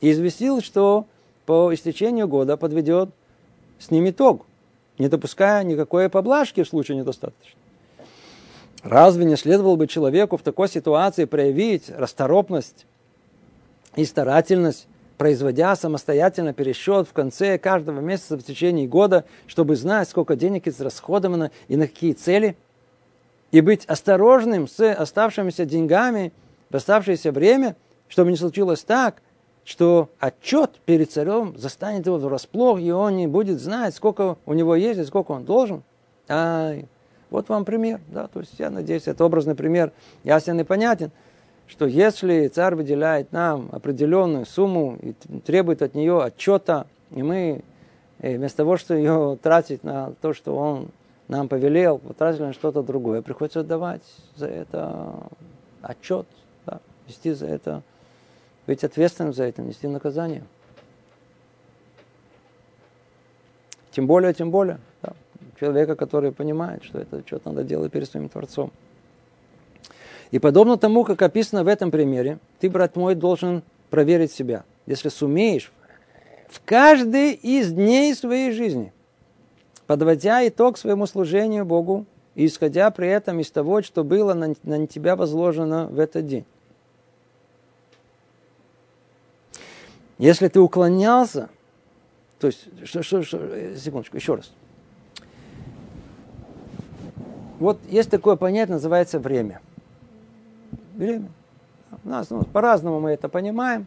[SPEAKER 1] И известил, что по истечению года подведет с ним итог, не допуская никакой поблажки в случае недостаточно. Разве не следовало бы человеку в такой ситуации проявить расторопность и старательность, производя самостоятельно пересчет в конце каждого месяца в течение года, чтобы знать, сколько денег израсходовано и на какие цели, и быть осторожным с оставшимися деньгами в оставшееся время, чтобы не случилось так, что отчет перед царем застанет его врасплох, и он не будет знать, сколько у него есть и сколько он должен. А, вот вам пример. Да? То есть я надеюсь, это образный пример ясен и понятен что если царь выделяет нам определенную сумму и требует от нее отчета, и мы э, вместо того, что ее тратить на то, что он нам повелел, потратили на что-то другое, приходится отдавать за это отчет, да, вести за это, быть ответственным за это, нести наказание. Тем более, тем более, да, человека, который понимает, что это что-то надо делать перед своим Творцом. И подобно тому, как описано в этом примере, ты, брат мой, должен проверить себя. Если сумеешь, в каждый из дней своей жизни, подводя итог своему служению Богу и исходя при этом из того, что было на, на тебя возложено в этот день. Если ты уклонялся, то есть, что, что, что, секундочку, еще раз. Вот есть такое понятие, называется время – время. У нас ну, по-разному мы это понимаем,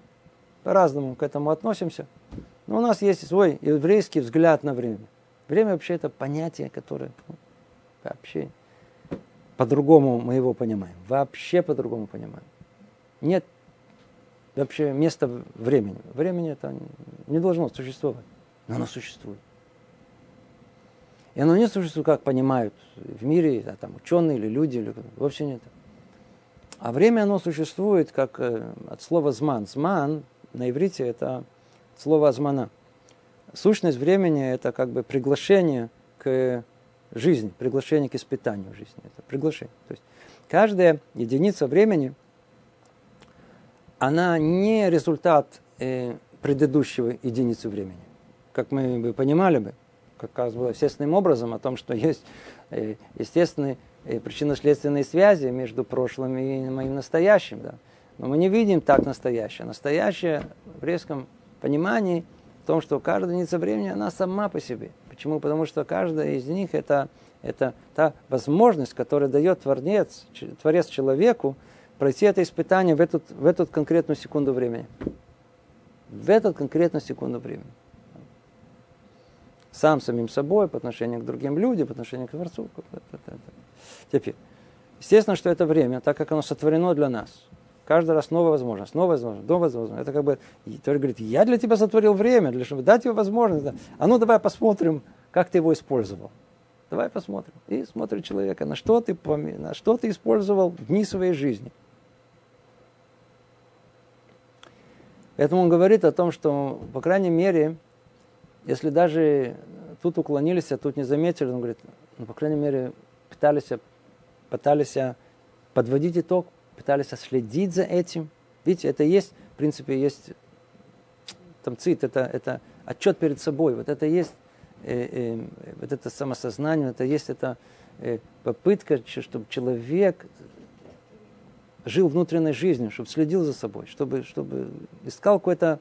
[SPEAKER 1] по-разному к этому относимся. Но у нас есть свой еврейский взгляд на время. Время вообще это понятие, которое ну, вообще по-другому мы его понимаем. Вообще по-другому понимаем. Нет вообще места времени. Времени это не должно существовать, но оно существует. И оно не существует, как понимают в мире, а там ученые или люди, или, вовсе нет. А время, оно существует как э, от слова «зман». «Зман» на иврите – это слово «азмана». Сущность времени – это как бы приглашение к жизни, приглашение к испытанию жизни. Это приглашение. То есть каждая единица времени, она не результат э, предыдущего единицы времени. Как мы бы понимали бы, как было естественным образом, о том, что есть э, естественный причинно-следственные связи между прошлым и моим настоящим. Да. Но мы не видим так настоящее. Настоящее в резком понимании в том, что каждая единица времени, она сама по себе. Почему? Потому что каждая из них это, это та возможность, которая дает Творец, Творец человеку пройти это испытание в эту, в эту конкретную секунду времени. В эту конкретную секунду времени. Сам самим собой, по отношению к другим людям, по отношению к Творцу. Теперь, естественно, что это время, так как оно сотворено для нас, каждый раз новая возможность, новая возможность, новая возможность. Это как бы, Творец говорит, я для тебя сотворил время, для чтобы дать тебе возможность. А ну давай посмотрим, как ты его использовал. давай посмотрим. И смотрит человека, на что ты, на что ты использовал дни своей жизни. Поэтому он говорит о том, что, по крайней мере, если даже тут уклонились, а тут не заметили, он говорит, ну, по крайней мере, пытались, пытались подводить итог, пытались следить за этим. Видите, это есть, в принципе, есть там цит, это, это отчет перед собой, вот это есть э, э, вот это самосознание, это есть это э, попытка, чтобы человек жил внутренней жизнью, чтобы следил за собой, чтобы, чтобы искал какой-то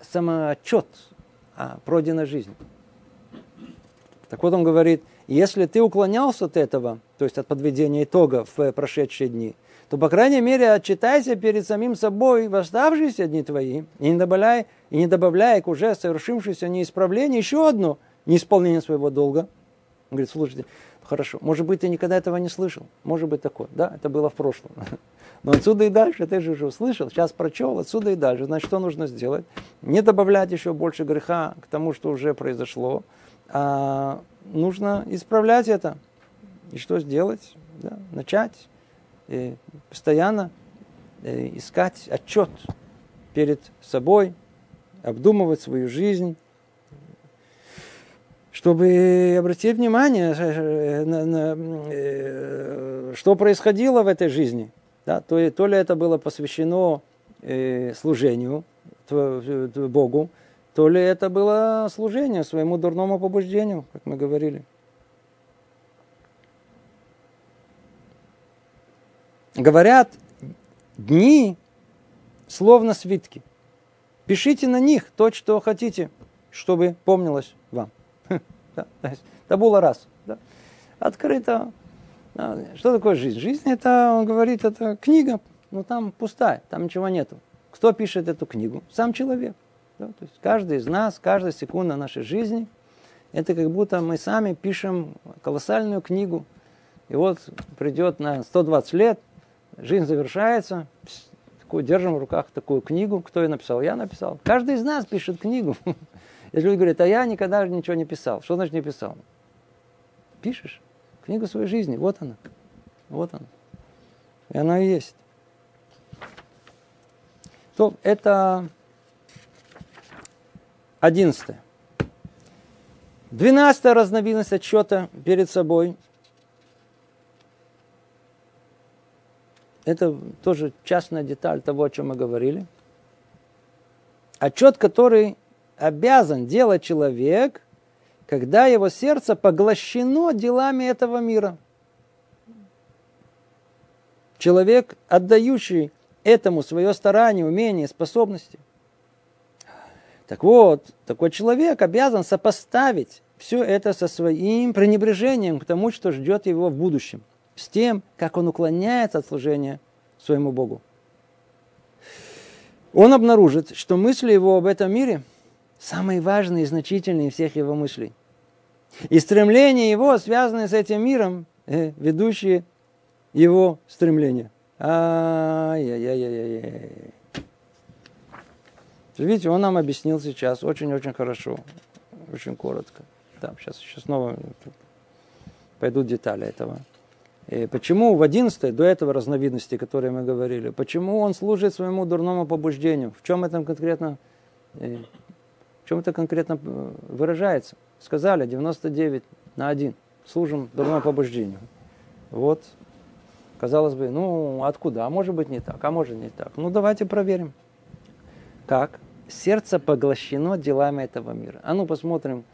[SPEAKER 1] самоотчет о пройденной жизни. Так вот он говорит, если ты уклонялся от этого, то есть от подведения итога в прошедшие дни, то, по крайней мере, отчитайся перед самим собой в оставшиеся дни твои, и не добавляй, и не добавляй к уже совершившемуся неисправлению еще одно неисполнение своего долга. Он говорит, слушайте, хорошо, может быть, ты никогда этого не слышал, может быть такое, да, это было в прошлом. Но отсюда и дальше, ты же уже услышал, сейчас прочел, отсюда и дальше. Значит, что нужно сделать? Не добавлять еще больше греха к тому, что уже произошло, а нужно исправлять это. И что сделать? Да, начать и постоянно э, искать отчет перед собой, обдумывать свою жизнь, чтобы обратить внимание, э, на, э, что происходило в этой жизни. Да, то, то ли это было посвящено э, служению Богу, то ли это было служение своему дурному побуждению, как мы говорили. Говорят, дни словно свитки. Пишите на них то, что хотите, чтобы помнилось Да, табула раз. Да. Открыто. Что такое жизнь? Жизнь это, он говорит, это книга, но там пустая, там ничего нету. Кто пишет эту книгу? Сам человек. Да? То есть каждый из нас, каждая секунда нашей жизни, это как будто мы сами пишем колоссальную книгу. И вот придет на 120 лет, жизнь завершается, такую, держим в руках такую книгу. Кто ее написал? Я написал. Каждый из нас пишет книгу. Если люди говорят, а я никогда ничего не писал. Что значит не писал? Пишешь книгу своей жизни. Вот она. Вот она. И она и есть. То это одиннадцатое. Двенадцатая разновидность отчета перед собой – Это тоже частная деталь того, о чем мы говорили. Отчет, который обязан делать человек, когда его сердце поглощено делами этого мира. Человек, отдающий этому свое старание, умение, способности. Так вот, такой человек обязан сопоставить все это со своим пренебрежением к тому, что ждет его в будущем с тем, как он уклоняется от служения своему Богу. Он обнаружит, что мысли его об этом мире самые важные и значительные из всех его мыслей. И стремления его, связанные с этим миром, э, ведущие его стремления. Ай-яй-яй-яй-яй. Видите, он нам объяснил сейчас очень-очень хорошо, очень коротко. Да, сейчас, сейчас снова пойдут детали этого. И почему в 11 до этого разновидности, которые мы говорили, почему он служит своему дурному побуждению? В чем это конкретно, э, чем это конкретно э, выражается? Сказали 99 на 1. Служим дурному побуждению. Вот, казалось бы, ну откуда? А может быть не так, а может не так. Ну давайте проверим. Как? Сердце поглощено делами этого мира. А ну посмотрим,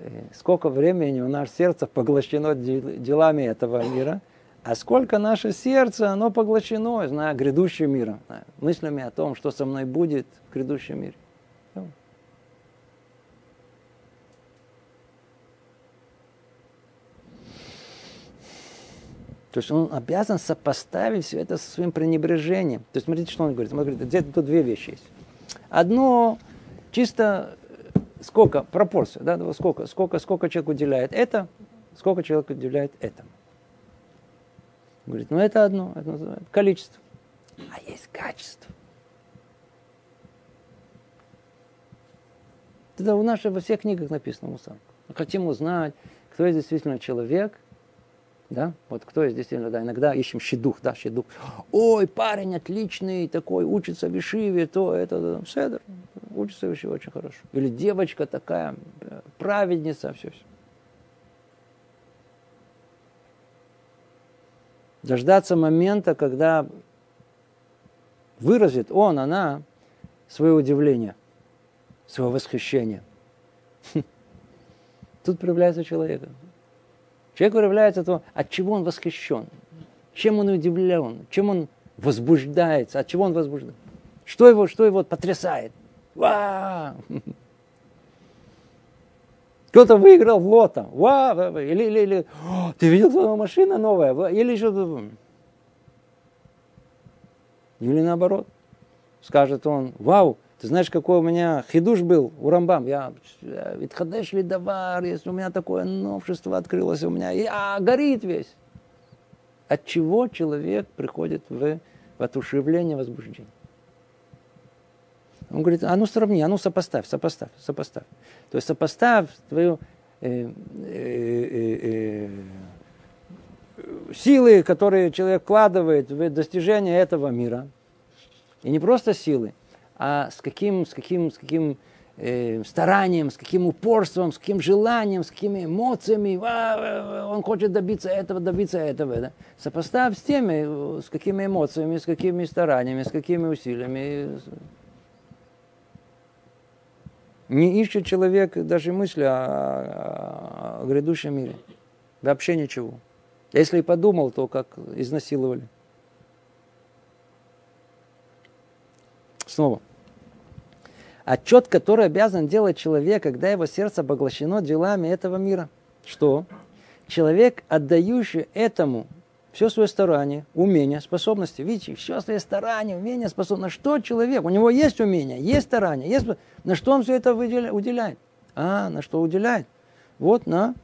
[SPEAKER 1] Э, сколько времени у нас сердце поглощено делами этого мира, а сколько наше сердце, оно поглощено, знаю, грядущим миром, мыслями о том, что со мной будет в грядущем мире. То есть он обязан сопоставить все это со своим пренебрежением. То есть смотрите, что он говорит. Он говорит, где-то тут две вещи есть. Одно чисто сколько, пропорция, да, сколько, сколько, сколько человек уделяет это, сколько человек уделяет этому. Говорит, ну это одно, это называется количество. А есть качество. Тогда у нас во всех книгах написано Мусан. Мы хотим узнать, кто есть действительно человек, да, вот кто есть действительно, да, иногда ищем щедух, да, щедух. Ой, парень отличный, такой, учится в Ишиве, то, это, да, седер, учится в Ишиве очень хорошо. Или девочка такая, э, праведница, все, все. Дождаться момента, когда выразит он, она свое удивление, свое восхищение. Тут проявляется человек. Человек проявляется то, от чего он восхищен, чем он удивлен, чем он возбуждается, от чего он возбужден. Что его, что его потрясает? Ва! Кто-то выиграл в лото. Ва! Или, или, или ты видел, что машина новая? Или еще... Или наоборот. Скажет он, вау, ты знаешь, какой у меня хидуш был у Рамбам? Я, ведь хадеш ли давар, если у меня такое новшество открылось, у меня, я горит весь. От чего человек приходит в, в отушевление, возбуждение? Он говорит, а ну сравни, а ну сопоставь, сопоставь, сопоставь. То есть сопоставь твою э, э, э, э, силы, которые человек вкладывает в достижение этого мира. И не просто силы, а с каким, с каким, с каким э, старанием, с каким упорством, с каким желанием, с какими эмоциями а, он хочет добиться этого, добиться этого. Да? Сопоставь с теми, с какими эмоциями, с какими стараниями, с какими усилиями. Не ищет человек даже мысли о, о, о грядущем мире. Вообще ничего. Если и подумал, то как изнасиловали. Снова. Отчет, который обязан делать человек, когда его сердце поглощено делами этого мира. Что? Человек, отдающий этому все свое старание, умение, способности. Видите, все свое старание, умение, способности. На что человек? У него есть умение, есть старание, есть... На что он все это уделяет? А, на что уделяет? Вот на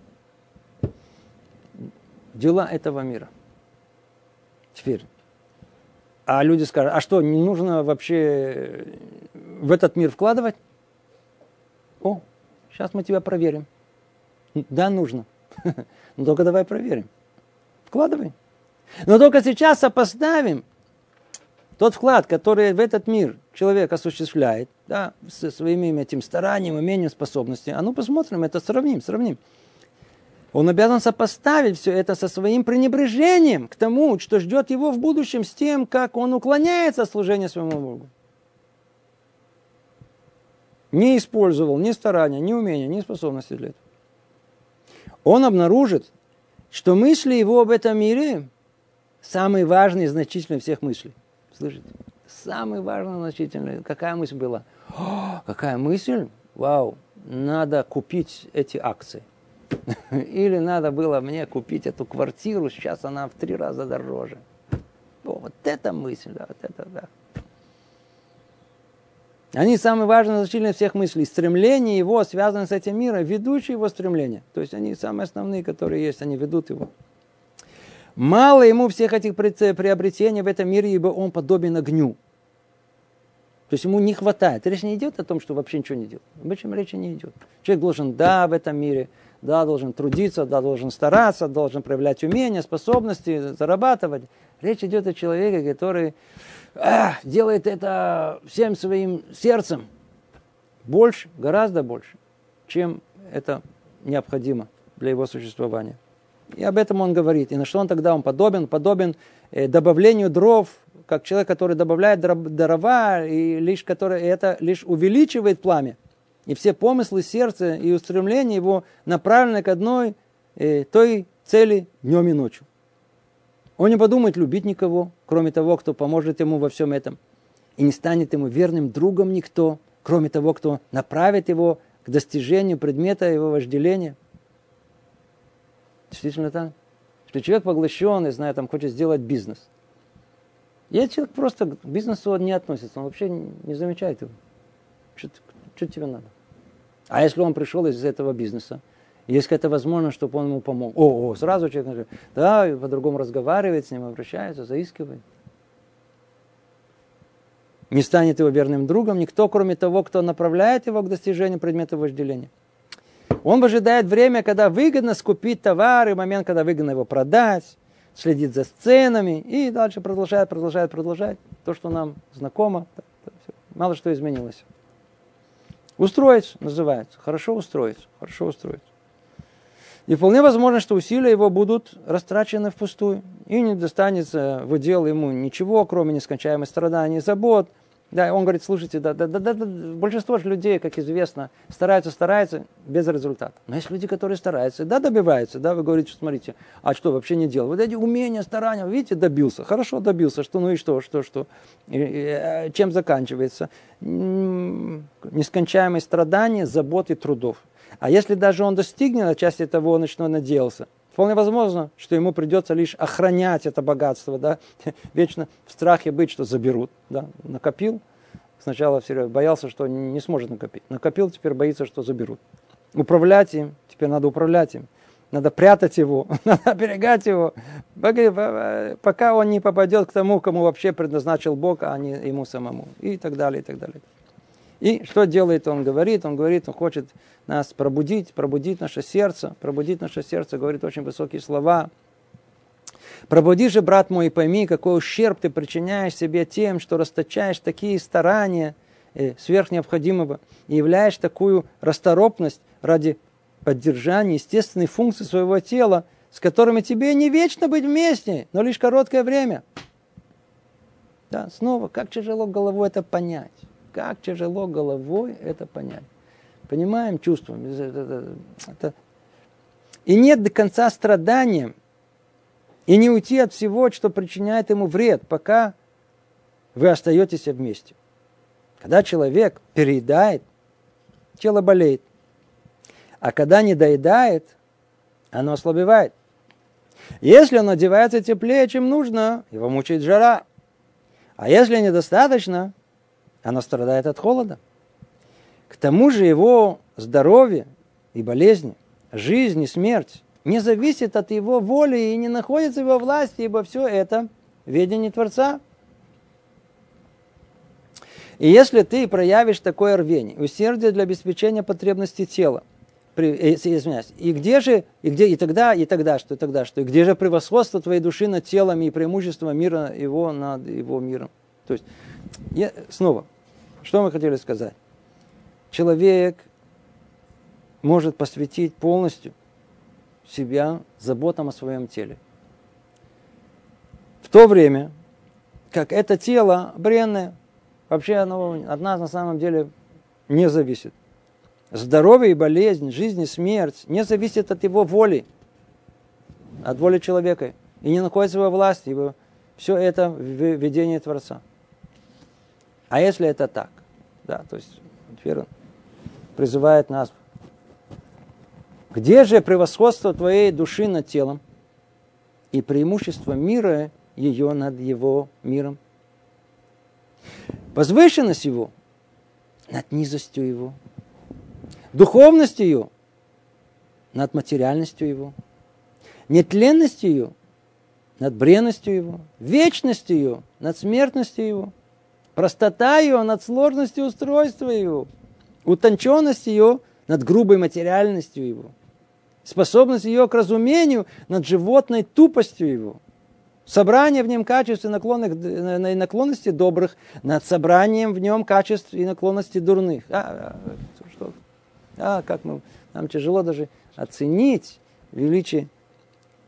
[SPEAKER 1] дела этого мира. Теперь, а люди скажут, а что, не нужно вообще в этот мир вкладывать? О, сейчас мы тебя проверим. Да, нужно. Но только давай проверим. Вкладывай. Но только сейчас сопоставим тот вклад, который в этот мир человек осуществляет, да, со своими этим старанием, умением, способностями. А ну посмотрим, это сравним, сравним. Он обязан сопоставить все это со своим пренебрежением к тому, что ждет его в будущем, с тем, как он уклоняется от служения своему Богу. Не использовал ни старания, ни умения, ни способности для этого. Он обнаружит, что мысли его об этом мире самые важные и значительные всех мыслей. Слышите? Самый важный, значительный. Какая мысль была? О, какая мысль? Вау, надо купить эти акции. Или надо было мне купить эту квартиру, сейчас она в три раза дороже. О, вот это мысль, да, вот это да. Они самые важные значительные всех мыслей. Стремление его связано с этим миром, ведущие его стремления. То есть они самые основные, которые есть, они ведут его. Мало ему всех этих приобретений в этом мире, ибо он подобен огню. То есть ему не хватает. Речь не идет о том, что вообще ничего не делать. Об этом речи не идет. Человек должен, да, в этом мире – да, должен трудиться, да, должен стараться, должен проявлять умения, способности, зарабатывать. Речь идет о человеке, который а, делает это всем своим сердцем. Больше, гораздо больше, чем это необходимо для его существования. И об этом он говорит. И на что он тогда он подобен? Подобен э, добавлению дров, как человек, который добавляет дрова, и лишь который, и это лишь увеличивает пламя и все помыслы сердца и устремления его направлены к одной э, той цели днем и ночью. Он не подумает любить никого, кроме того, кто поможет ему во всем этом. И не станет ему верным другом никто, кроме того, кто направит его к достижению предмета его вожделения. Действительно так. Что человек поглощен, и знаю, там хочет сделать бизнес. Есть человек просто к бизнесу не относится, он вообще не замечает его. Что, что тебе надо? А если он пришел из этого бизнеса, есть какая-то возможность, чтобы он ему помог. О, о сразу человек говорит, да, по-другому разговаривает с ним, обращается, заискивает. Не станет его верным другом никто, кроме того, кто направляет его к достижению предмета вожделения. Он ожидает время, когда выгодно скупить товар, и момент, когда выгодно его продать, следит за сценами, и дальше продолжает, продолжает, продолжает. То, что нам знакомо, мало что изменилось. Устроиться называется. Хорошо устроиться. Хорошо устроиться. И вполне возможно, что усилия его будут растрачены впустую. И не достанется в удел ему ничего, кроме нескончаемых страданий и забот – да, он говорит, слушайте, да, да, да, да, да, большинство же людей, как известно, стараются, стараются без результата. Но есть люди, которые стараются, да, добиваются, да, вы говорите, что смотрите, а что, вообще не делал? Вот эти умения, старания, видите, добился, хорошо добился, что, ну и что, что, что, и, э, чем заканчивается? Нескончаемые страдания, заботы, трудов. А если даже он достигнет части того, на что надеялся, Вполне возможно, что ему придется лишь охранять это богатство, да, вечно в страхе быть, что заберут, да, накопил, сначала все боялся, что не сможет накопить, накопил, теперь боится, что заберут. Управлять им, теперь надо управлять им, надо прятать его, надо оберегать его, пока он не попадет к тому, кому вообще предназначил Бог, а не ему самому, и так далее, и так далее. И что делает он? Говорит, он говорит, он хочет нас пробудить, пробудить наше сердце, пробудить наше сердце, говорит очень высокие слова. Пробуди же, брат мой, и пойми, какой ущерб ты причиняешь себе тем, что расточаешь такие старания э, сверх необходимого и являешь такую расторопность ради поддержания естественной функции своего тела, с которыми тебе не вечно быть вместе, но лишь короткое время. Да, снова, как тяжело головой это понять. Как тяжело головой это понять. Понимаем, чувствуем. Это... И нет до конца страдания. И не уйти от всего, что причиняет ему вред, пока вы остаетесь вместе. Когда человек переедает, тело болеет. А когда не доедает, оно ослабевает. Если он одевается теплее, чем нужно, его мучает жара. А если недостаточно, оно страдает от холода. К тому же его здоровье и болезни, жизнь и смерть не зависит от его воли и не находится в его власти, ибо все это ведение Творца. И если ты проявишь такое рвение, усердие для обеспечения потребностей тела, при, э, извиняюсь, и где же, и где, и тогда, и тогда что, и тогда что, и где же превосходство твоей души над телом и преимущество мира его над его миром? То есть, я, снова, что мы хотели сказать? Человек может посвятить полностью себя заботам о своем теле. В то время, как это тело бренное, вообще оно от нас на самом деле не зависит. Здоровье и болезнь, жизнь и смерть не зависят от его воли, от воли человека. И не находится в его власти. Его, все это в ведении Творца. А если это так? Да, то есть теперь он призывает нас. Где же превосходство твоей души над телом и преимущество мира ее над его миром? Возвышенность его над низостью его, духовность ее над материальностью его, нетленность ее над бренностью его, вечность ее над смертностью его – Простота ее над сложностью устройства его. Утонченность ее над грубой материальностью его. Способность ее к разумению над животной тупостью его. Собрание в нем качеств и наклонностей добрых над собранием в нем качеств и наклонностей дурных. А, а, что? а как мы, нам тяжело даже оценить величие,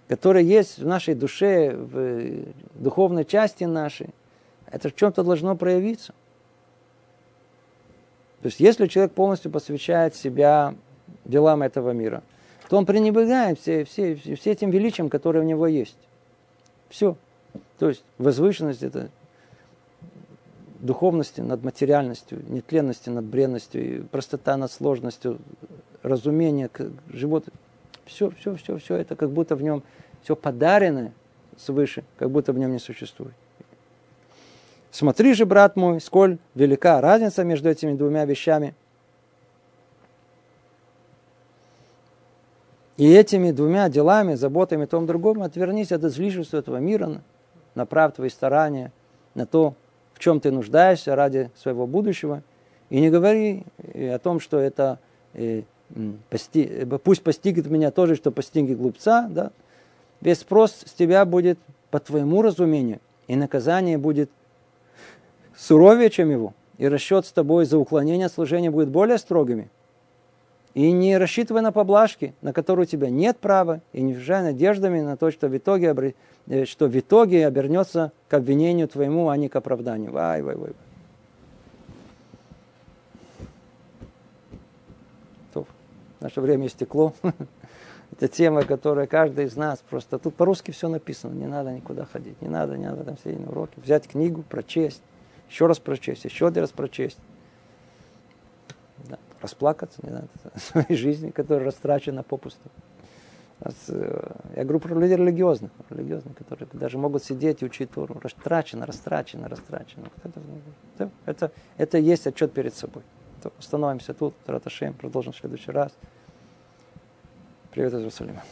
[SPEAKER 1] которое есть в нашей душе, в духовной части нашей это в чем-то должно проявиться. То есть, если человек полностью посвящает себя делам этого мира, то он пренебрегает все, все, все этим величием, которое у него есть. Все. То есть, возвышенность это духовности над материальностью, нетленности над бренностью, простота над сложностью, разумение к животу. Все, все, все, все это как будто в нем все подаренное свыше, как будто в нем не существует. Смотри же, брат мой, сколь велика разница между этими двумя вещами. И этими двумя делами, заботами том другому, отвернись от излишества этого мира, направь твои старания на то, в чем ты нуждаешься ради своего будущего. И не говори о том, что это пости, пусть постигнет меня тоже, что постигнет глупца, да, весь спрос с тебя будет по твоему разумению, и наказание будет суровее, чем его, и расчет с тобой за уклонение служения будет более строгими. И не рассчитывай на поблажки, на которые у тебя нет права, и не вжай надеждами на то, что в итоге, э, что в итоге обернется к обвинению твоему, а не к оправданию. Вай, вай, вай. Наше время истекло. Это тема, которая каждый из нас просто... Тут по-русски все написано, не надо никуда ходить, не надо, не надо там сидеть на. Взять книгу, прочесть, еще раз прочесть, еще один раз прочесть. Да. Расплакаться не о своей жизни, которая растрачена попусту. Э, я говорю про людей религиозных, религиозных, которые даже могут сидеть и учить Тору. Растрачено, растрачено, растрачено. Это, это, это есть отчет перед собой. То остановимся тут, Раташем, продолжим в следующий раз. Привет из Иерусалима.